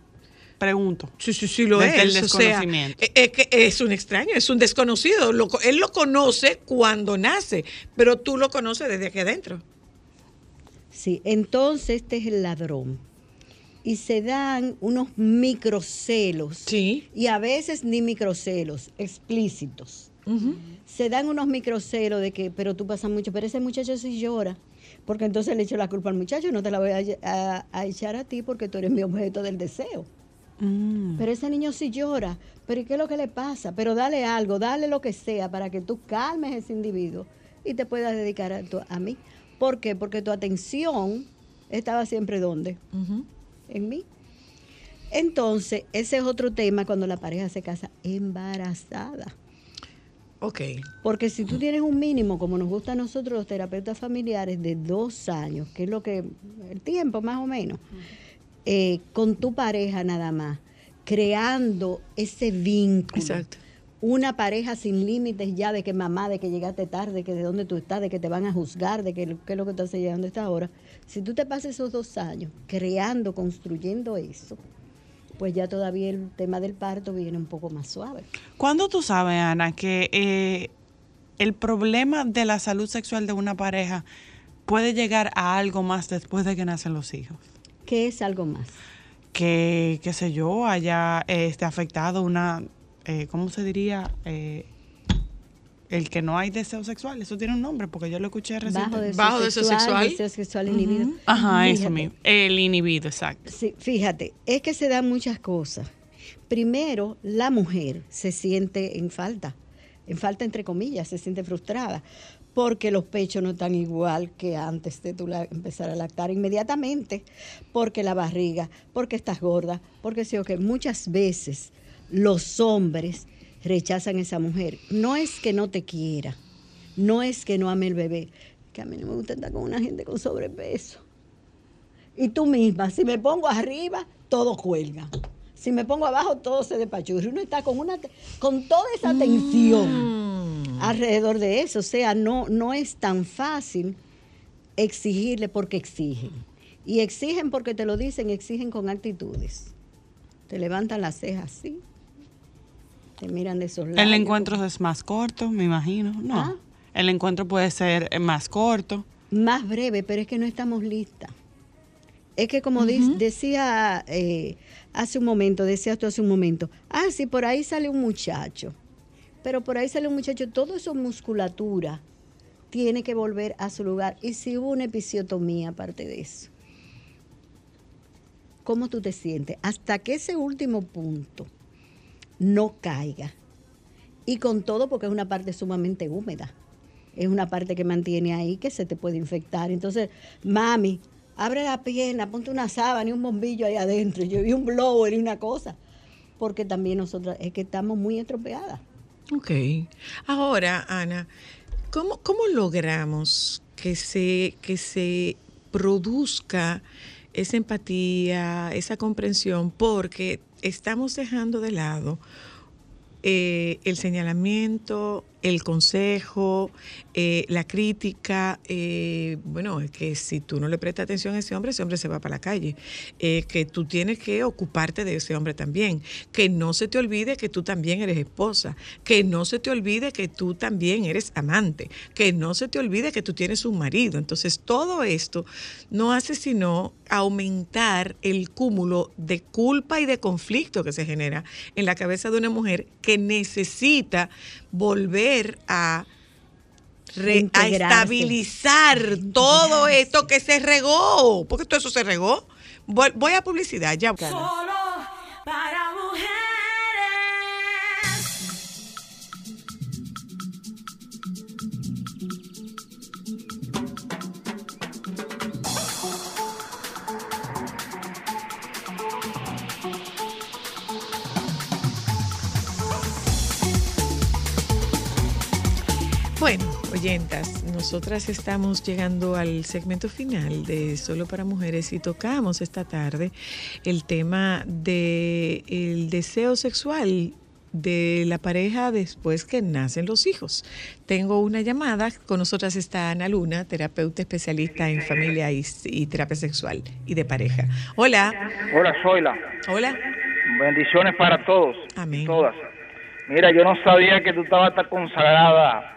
Pregunto. Sí, sí, sí lo Desde es. el o sea, desconocimiento. es, es que es un extraño, es un desconocido. Él lo conoce cuando nace, pero tú lo conoces desde aquí adentro. Sí, entonces este es el ladrón. Y se dan unos microcelos. Sí. Y a veces ni microcelos, explícitos. Se dan unos microcelos de que, pero tú pasas mucho, pero ese muchacho sí llora. Porque entonces le echo la culpa al muchacho y no te la voy a, a- a echar a ti porque tú eres mi objeto del deseo. Pero ese niño sí llora. Pero ¿y qué es lo que le pasa? Pero dale algo, dale lo que sea para que tú calmes a ese individuo y te puedas dedicar a, tu- a mí. ¿Por qué? Porque tu atención estaba siempre ¿dónde? En mí. Entonces, ese es otro tema cuando la pareja se casa embarazada. Ok. Porque si tú tienes un mínimo, como nos gusta a nosotros los terapeutas familiares, de dos años, que es lo que, el tiempo más o menos, eh, con tu pareja nada más, creando ese vínculo. Exacto. Una pareja sin límites ya de que mamá, de que llegaste tarde, que de dónde tú estás, de que te van a juzgar, de que qué es lo que haces llegando a esta hora. Si tú te pasas esos dos años creando, construyendo eso, pues ya todavía el tema del parto viene un poco más suave. ¿Cuándo tú sabes, Ana, que eh, el problema de la salud sexual de una pareja puede llegar a algo más después de que nacen los hijos? ¿Qué es algo más? Que, qué sé yo, haya este, afectado una, eh, ¿cómo se diría? Eh, el que no hay deseo sexual, eso tiene un nombre, porque yo lo escuché recientemente. Bajo deseo sexual, deseo sexual inhibido. Ajá, eso mismo. El inhibido, exacto. Sí, fíjate, es que se dan muchas cosas. Primero, la mujer se siente en falta, en falta entre comillas, se siente frustrada, porque los pechos no están igual que antes de tú la- empezar a lactar inmediatamente, porque la barriga, porque estás gorda, porque sí o que muchas veces los hombres rechazan a esa mujer. No es que no te quiera, no es que no ame el bebé, que a mí no me gusta estar con una gente con sobrepeso. Y tú misma, si me pongo arriba, todo cuelga. Si me pongo abajo, todo se despachurra. Uno está con, una, con toda esa tensión alrededor de eso. O sea, no, no es tan fácil exigirle porque exigen. Y exigen porque te lo dicen, exigen con actitudes. Te levantan las cejas así. Te miran de esos lados. El encuentro es más corto, me imagino. No. Ah. El encuentro puede ser eh, más corto. más breve, pero es que no estamos listas. Es que como decía eh, hace un momento, decías tú hace un momento, ah, sí, por ahí sale un muchacho, pero por ahí sale un muchacho, todo eso musculatura tiene que volver a su lugar. Y si hubo una episiotomía aparte de eso, ¿cómo tú te sientes? Hasta que ese último punto no caiga. Y con todo porque es una parte sumamente húmeda. Es una parte que mantiene ahí que se te puede infectar. Entonces, mami, abre la pierna, ponte una sábana y un bombillo ahí adentro, yo- y un blower y una cosa. Porque también nosotras es que estamos muy estropeadas. Ok. Ahora, Ana, ¿cómo, cómo logramos que se, que se produzca esa empatía, esa comprensión? Porque estamos dejando de lado eh, el señalamiento, el consejo, eh, la crítica. eh, bueno, es que si tú no le prestas atención a ese hombre, ese hombre se va para la calle. Eh, que tú tienes que ocuparte de ese hombre también. Que no se te olvide que tú también eres esposa. Que no se te olvide que tú también eres amante. Que no se te olvide que tú tienes un marido. Entonces, todo esto no hace sino aumentar el cúmulo de culpa y de conflicto que se genera en la cabeza de una mujer que necesita volver a, re- a estabilizar todo esto que se regó, porque todo eso se regó. Voy, voy a publicidad, ya. Solo para nosotras estamos llegando al segmento final de Solo para Mujeres y tocamos esta tarde el tema del el deseo sexual de la pareja después que nacen los hijos. Tengo una llamada, con nosotras está Ana Luna, terapeuta especialista en familia y, y terapia sexual y de pareja. Hola. Hola, Zoila. Hola. Bendiciones para todos. Amén. y Todas. Mira, yo no sabía que tú estabas tan consagrada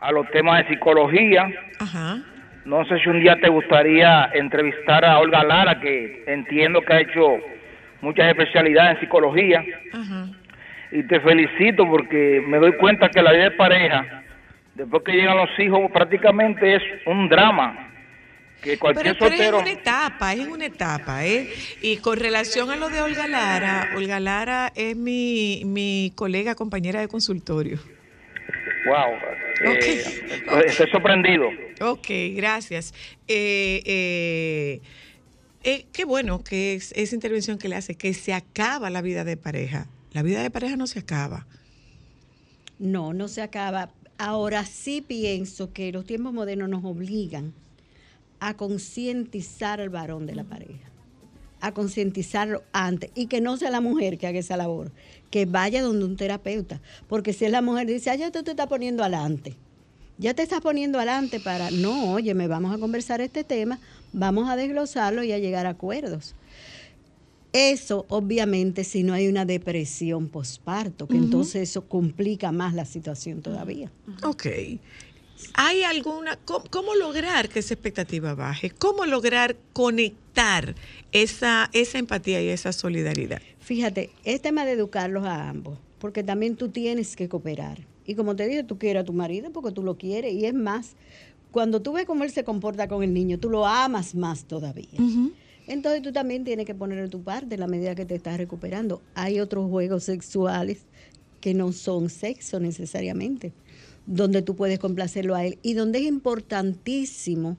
a los temas de psicología. Ajá. No sé si un día te gustaría entrevistar a Olga Lara, que entiendo que ha hecho muchas especialidades en psicología. Ajá. Y te felicito porque me doy cuenta que la vida de pareja, después que llegan los hijos, prácticamente es un drama. Que cualquier Pero, pero es en soltero... una etapa, es en una etapa, ¿eh? Y con relación a lo de Olga Lara, Olga Lara es mi, mi colega, compañera de consultorio. Wow. eh, Estoy sorprendido. Ok, gracias. Eh, eh, eh, qué bueno que es esa intervención que le hace, que se acaba la vida de pareja. La vida de pareja no se acaba. No, no se acaba. Ahora sí pienso que los tiempos modernos nos obligan a concientizar al varón de la pareja, a concientizarlo antes y que no sea la mujer que haga esa labor, que vaya donde un terapeuta, porque si es la mujer dice, ah, ya tú te estás poniendo adelante, ya te estás poniendo adelante para, no, oye, me vamos a conversar este tema, vamos a desglosarlo y a llegar a acuerdos. Eso, obviamente, si no hay una depresión posparto, que entonces eso complica más la situación todavía. Ok. ¿Hay alguna, cómo, cómo lograr que esa expectativa baje? ¿Cómo lograr conectar esa, esa empatía y esa solidaridad? Fíjate, es tema de educarlos a ambos, porque también tú tienes que cooperar. Y como te dije, tú quieres a tu marido porque tú lo quieres. Y es más, cuando tú ves cómo él se comporta con el niño, tú lo amas más todavía. Entonces tú también tienes que poner de tu parte en la medida que te estás recuperando. Hay otros juegos sexuales que no son sexo necesariamente, donde tú puedes complacerlo a él y donde es importantísimo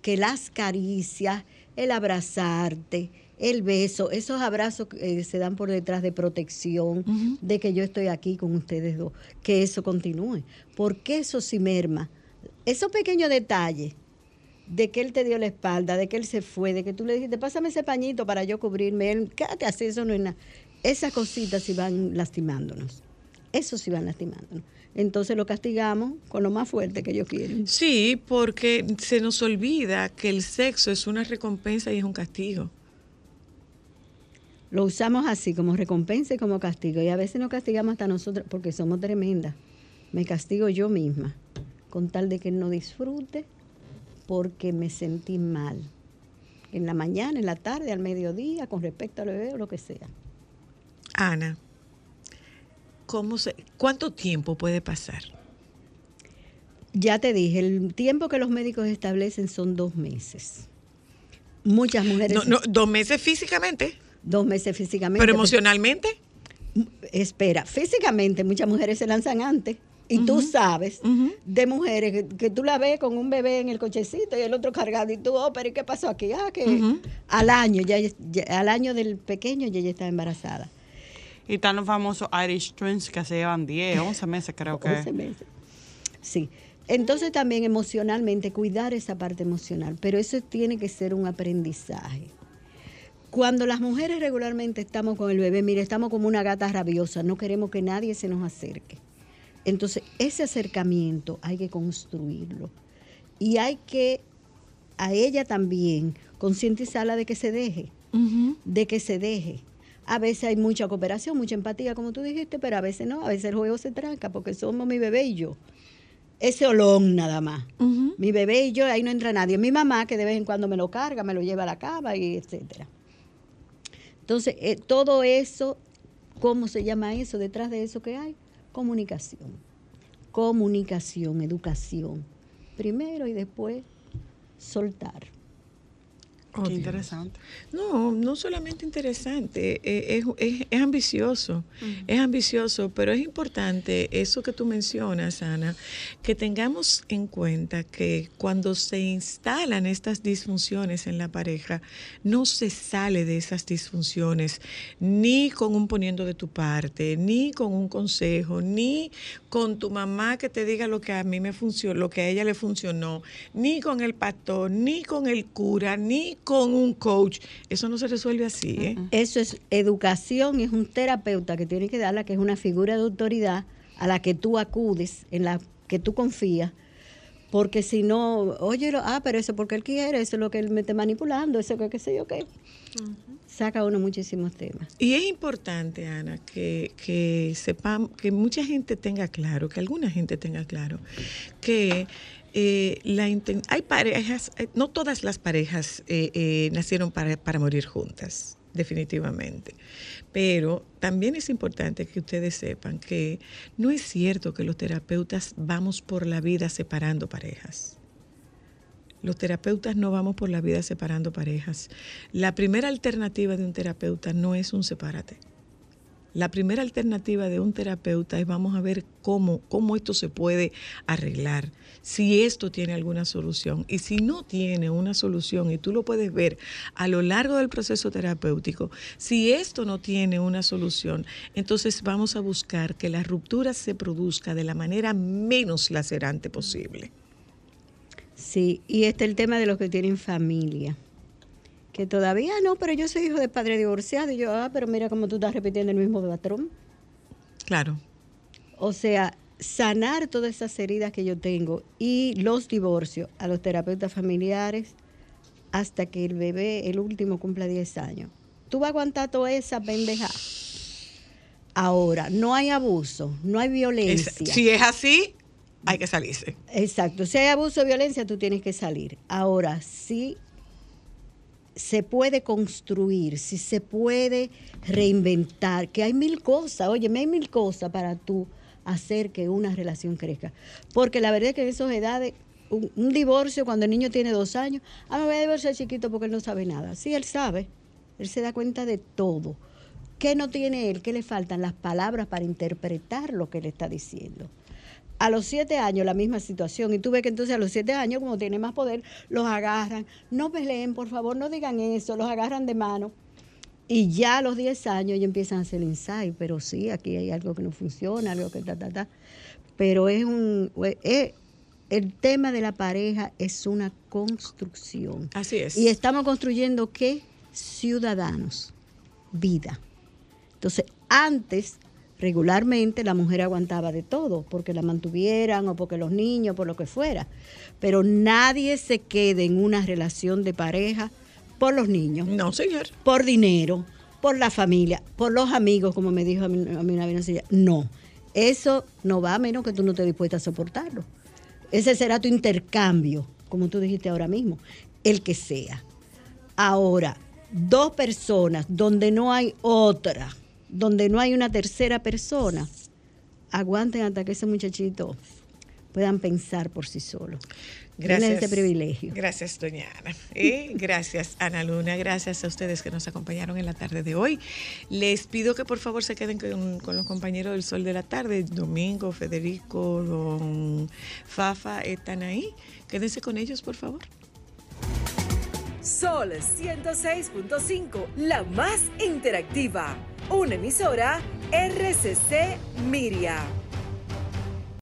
que las caricias, el abrazarte, el beso, esos abrazos que eh, se dan por detrás de protección, de que yo estoy aquí con ustedes dos, que eso continúe, porque eso sí merma. Esos pequeños detalles de que él te dio la espalda, de que él se fue, de que tú le dijiste, pásame ese pañito para yo cubrirme, él, quédate así, eso no es nada. Esas cositas sí van lastimándonos. Eso sí van lastimándonos. Entonces lo castigamos con lo más fuerte que ellos quieren. Sí, porque se nos olvida que el sexo es una recompensa y es un castigo. Lo usamos así, como recompensa y como castigo. Y a veces nos castigamos hasta nosotros porque somos tremendas. Me castigo yo misma, con tal de que no disfrute, porque me sentí mal. En la mañana, en la tarde, al mediodía, con respecto al bebé o lo que sea. Ana, ¿cómo se, ¿cuánto tiempo puede pasar? Ya te dije, el tiempo que los médicos establecen son dos meses. Muchas mujeres. No, no, dos meses físicamente. Dos meses físicamente. Pero emocionalmente. Espera, físicamente muchas mujeres se lanzan antes. Y tú sabes de mujeres que, que tú la ves con un bebé en el cochecito y el otro cargado y tú, oh, pero ¿y qué pasó aquí? Ah, que al año, ya, ya- al año del pequeño ya ella estaba embarazada. Y están los famosos Irish Twins que se llevan 10, 11 meses creo que. 11 meses. Sí. Entonces también emocionalmente, cuidar esa parte emocional, pero eso tiene que ser un aprendizaje. Cuando las mujeres regularmente estamos con el bebé, mire, estamos como una gata rabiosa, no queremos que nadie se nos acerque. Entonces, ese acercamiento hay que construirlo. Y hay que a ella también concientizarla de que se deje, de que se deje. A veces hay mucha cooperación, mucha empatía, como tú dijiste, pero a veces no, a veces el juego se tranca porque somos mi bebé y yo. Ese olón nada más. Mi bebé y yo, ahí no entra nadie. Mi mamá, que de vez en cuando me lo carga, me lo lleva a la cama y etcétera. Entonces, eh, todo eso, ¿cómo se llama eso? Detrás de eso que hay, comunicación. Comunicación, educación. Primero y después soltar. Oh, Qué Dios. interesante. No, no solamente interesante, eh, es, es- es ambicioso, es ambicioso, pero es importante eso que tú mencionas, Ana, que tengamos en cuenta que cuando se instalan estas disfunciones en la pareja, no se sale de esas disfunciones ni con un poniendo de tu parte, ni con un consejo, ni con tu mamá que te diga lo que a mí me funcionó, lo que a ella le funcionó, ni con el pastor, ni con el cura, ni con un coach. Eso no se resuelve así, ¿eh? Eso es educación y es un terapeuta que tiene que darla, que es una figura de autoridad a la que tú acudes, en la que tú confías. Porque si no, oye, ah, pero eso porque él quiere, eso es lo que él me está manipulando, eso que qué sé yo qué. Saca uno muchísimos temas. Y es importante, Ana, que, que sepamos, que mucha gente tenga claro, que alguna gente tenga claro, que eh, hay parejas, eh, no todas las parejas eh, nacieron para, para morir juntas, definitivamente. Pero también es importante que ustedes sepan que no es cierto que los terapeutas vamos por la vida separando parejas. Los terapeutas no vamos por la vida separando parejas. La primera alternativa de un terapeuta no es un sepárate. La primera alternativa de un terapeuta es vamos a ver cómo, cómo esto se puede arreglar, si esto tiene alguna solución. Y si no tiene una solución, y tú lo puedes ver a lo largo del proceso terapéutico, si esto no tiene una solución, entonces vamos a buscar que la ruptura se produzca de la manera menos lacerante posible. Sí, y está el tema de los que tienen familia, que todavía no, pero yo soy hijo de padre divorciado. Y yo, ah, pero mira cómo tú estás repitiendo el mismo patrón. Claro. O sea, sanar todas esas heridas que yo tengo y los divorcios a los terapeutas familiares hasta que el bebé, el último, cumpla 10 años. Tú vas a aguantar toda esa pendeja. Ahora, no hay abuso, no hay violencia. Es- si es así, hay que salirse. Exacto. Si hay abuso o violencia, tú tienes que salir. Ahora, si se puede construir, si se puede reinventar, que hay mil cosas, oye, hay mil cosas para tú hacer que una relación crezca. Porque la verdad es que en esas edades, un, un divorcio cuando el niño tiene dos años, ah, me voy a divorciar chiquito porque él no sabe nada. Sí, él sabe, él se da cuenta de todo. ¿Qué no tiene él? ¿Qué le faltan? Las palabras para interpretar lo que él está diciendo. A los siete años la misma situación. Y tú ves que entonces a los siete años, como tiene más poder, los agarran. No peleen, por favor, no digan eso, los agarran de mano. Y ya a los 10 años ellos empiezan a hacer el ensayo, pero sí, aquí hay algo que no funciona, algo que ta, ta, ta. Pero es un... es- el tema de la pareja es una construcción. Así es. Y estamos construyendo qué? Ciudadanos, vida. Entonces, antes, regularmente, la mujer aguantaba de todo, porque la mantuvieran o porque los niños, por lo que fuera. Pero nadie se quede en una relación de pareja por los niños. No, señor. Por dinero, por la familia, por los amigos, como me dijo a mí, a mí una vez. No, eso no va a menos que tú no estés dispuesta a soportarlo. Ese será tu intercambio, como tú dijiste ahora mismo, el que sea. Ahora, dos personas donde no hay otra, donde no hay una tercera persona, aguanten hasta que ese muchachito puedan pensar por sí solo. Gracias. ese privilegio. Gracias, doña Ana. Y gracias, Ana Luna. Gracias a ustedes que nos acompañaron en la tarde de hoy. Les pido que por favor se queden con, con los compañeros del Sol de la Tarde. Domingo, Federico, don Fafa están ahí. Quédense con ellos, por favor. Sol 106.5, la más interactiva. Una emisora RCC Miria.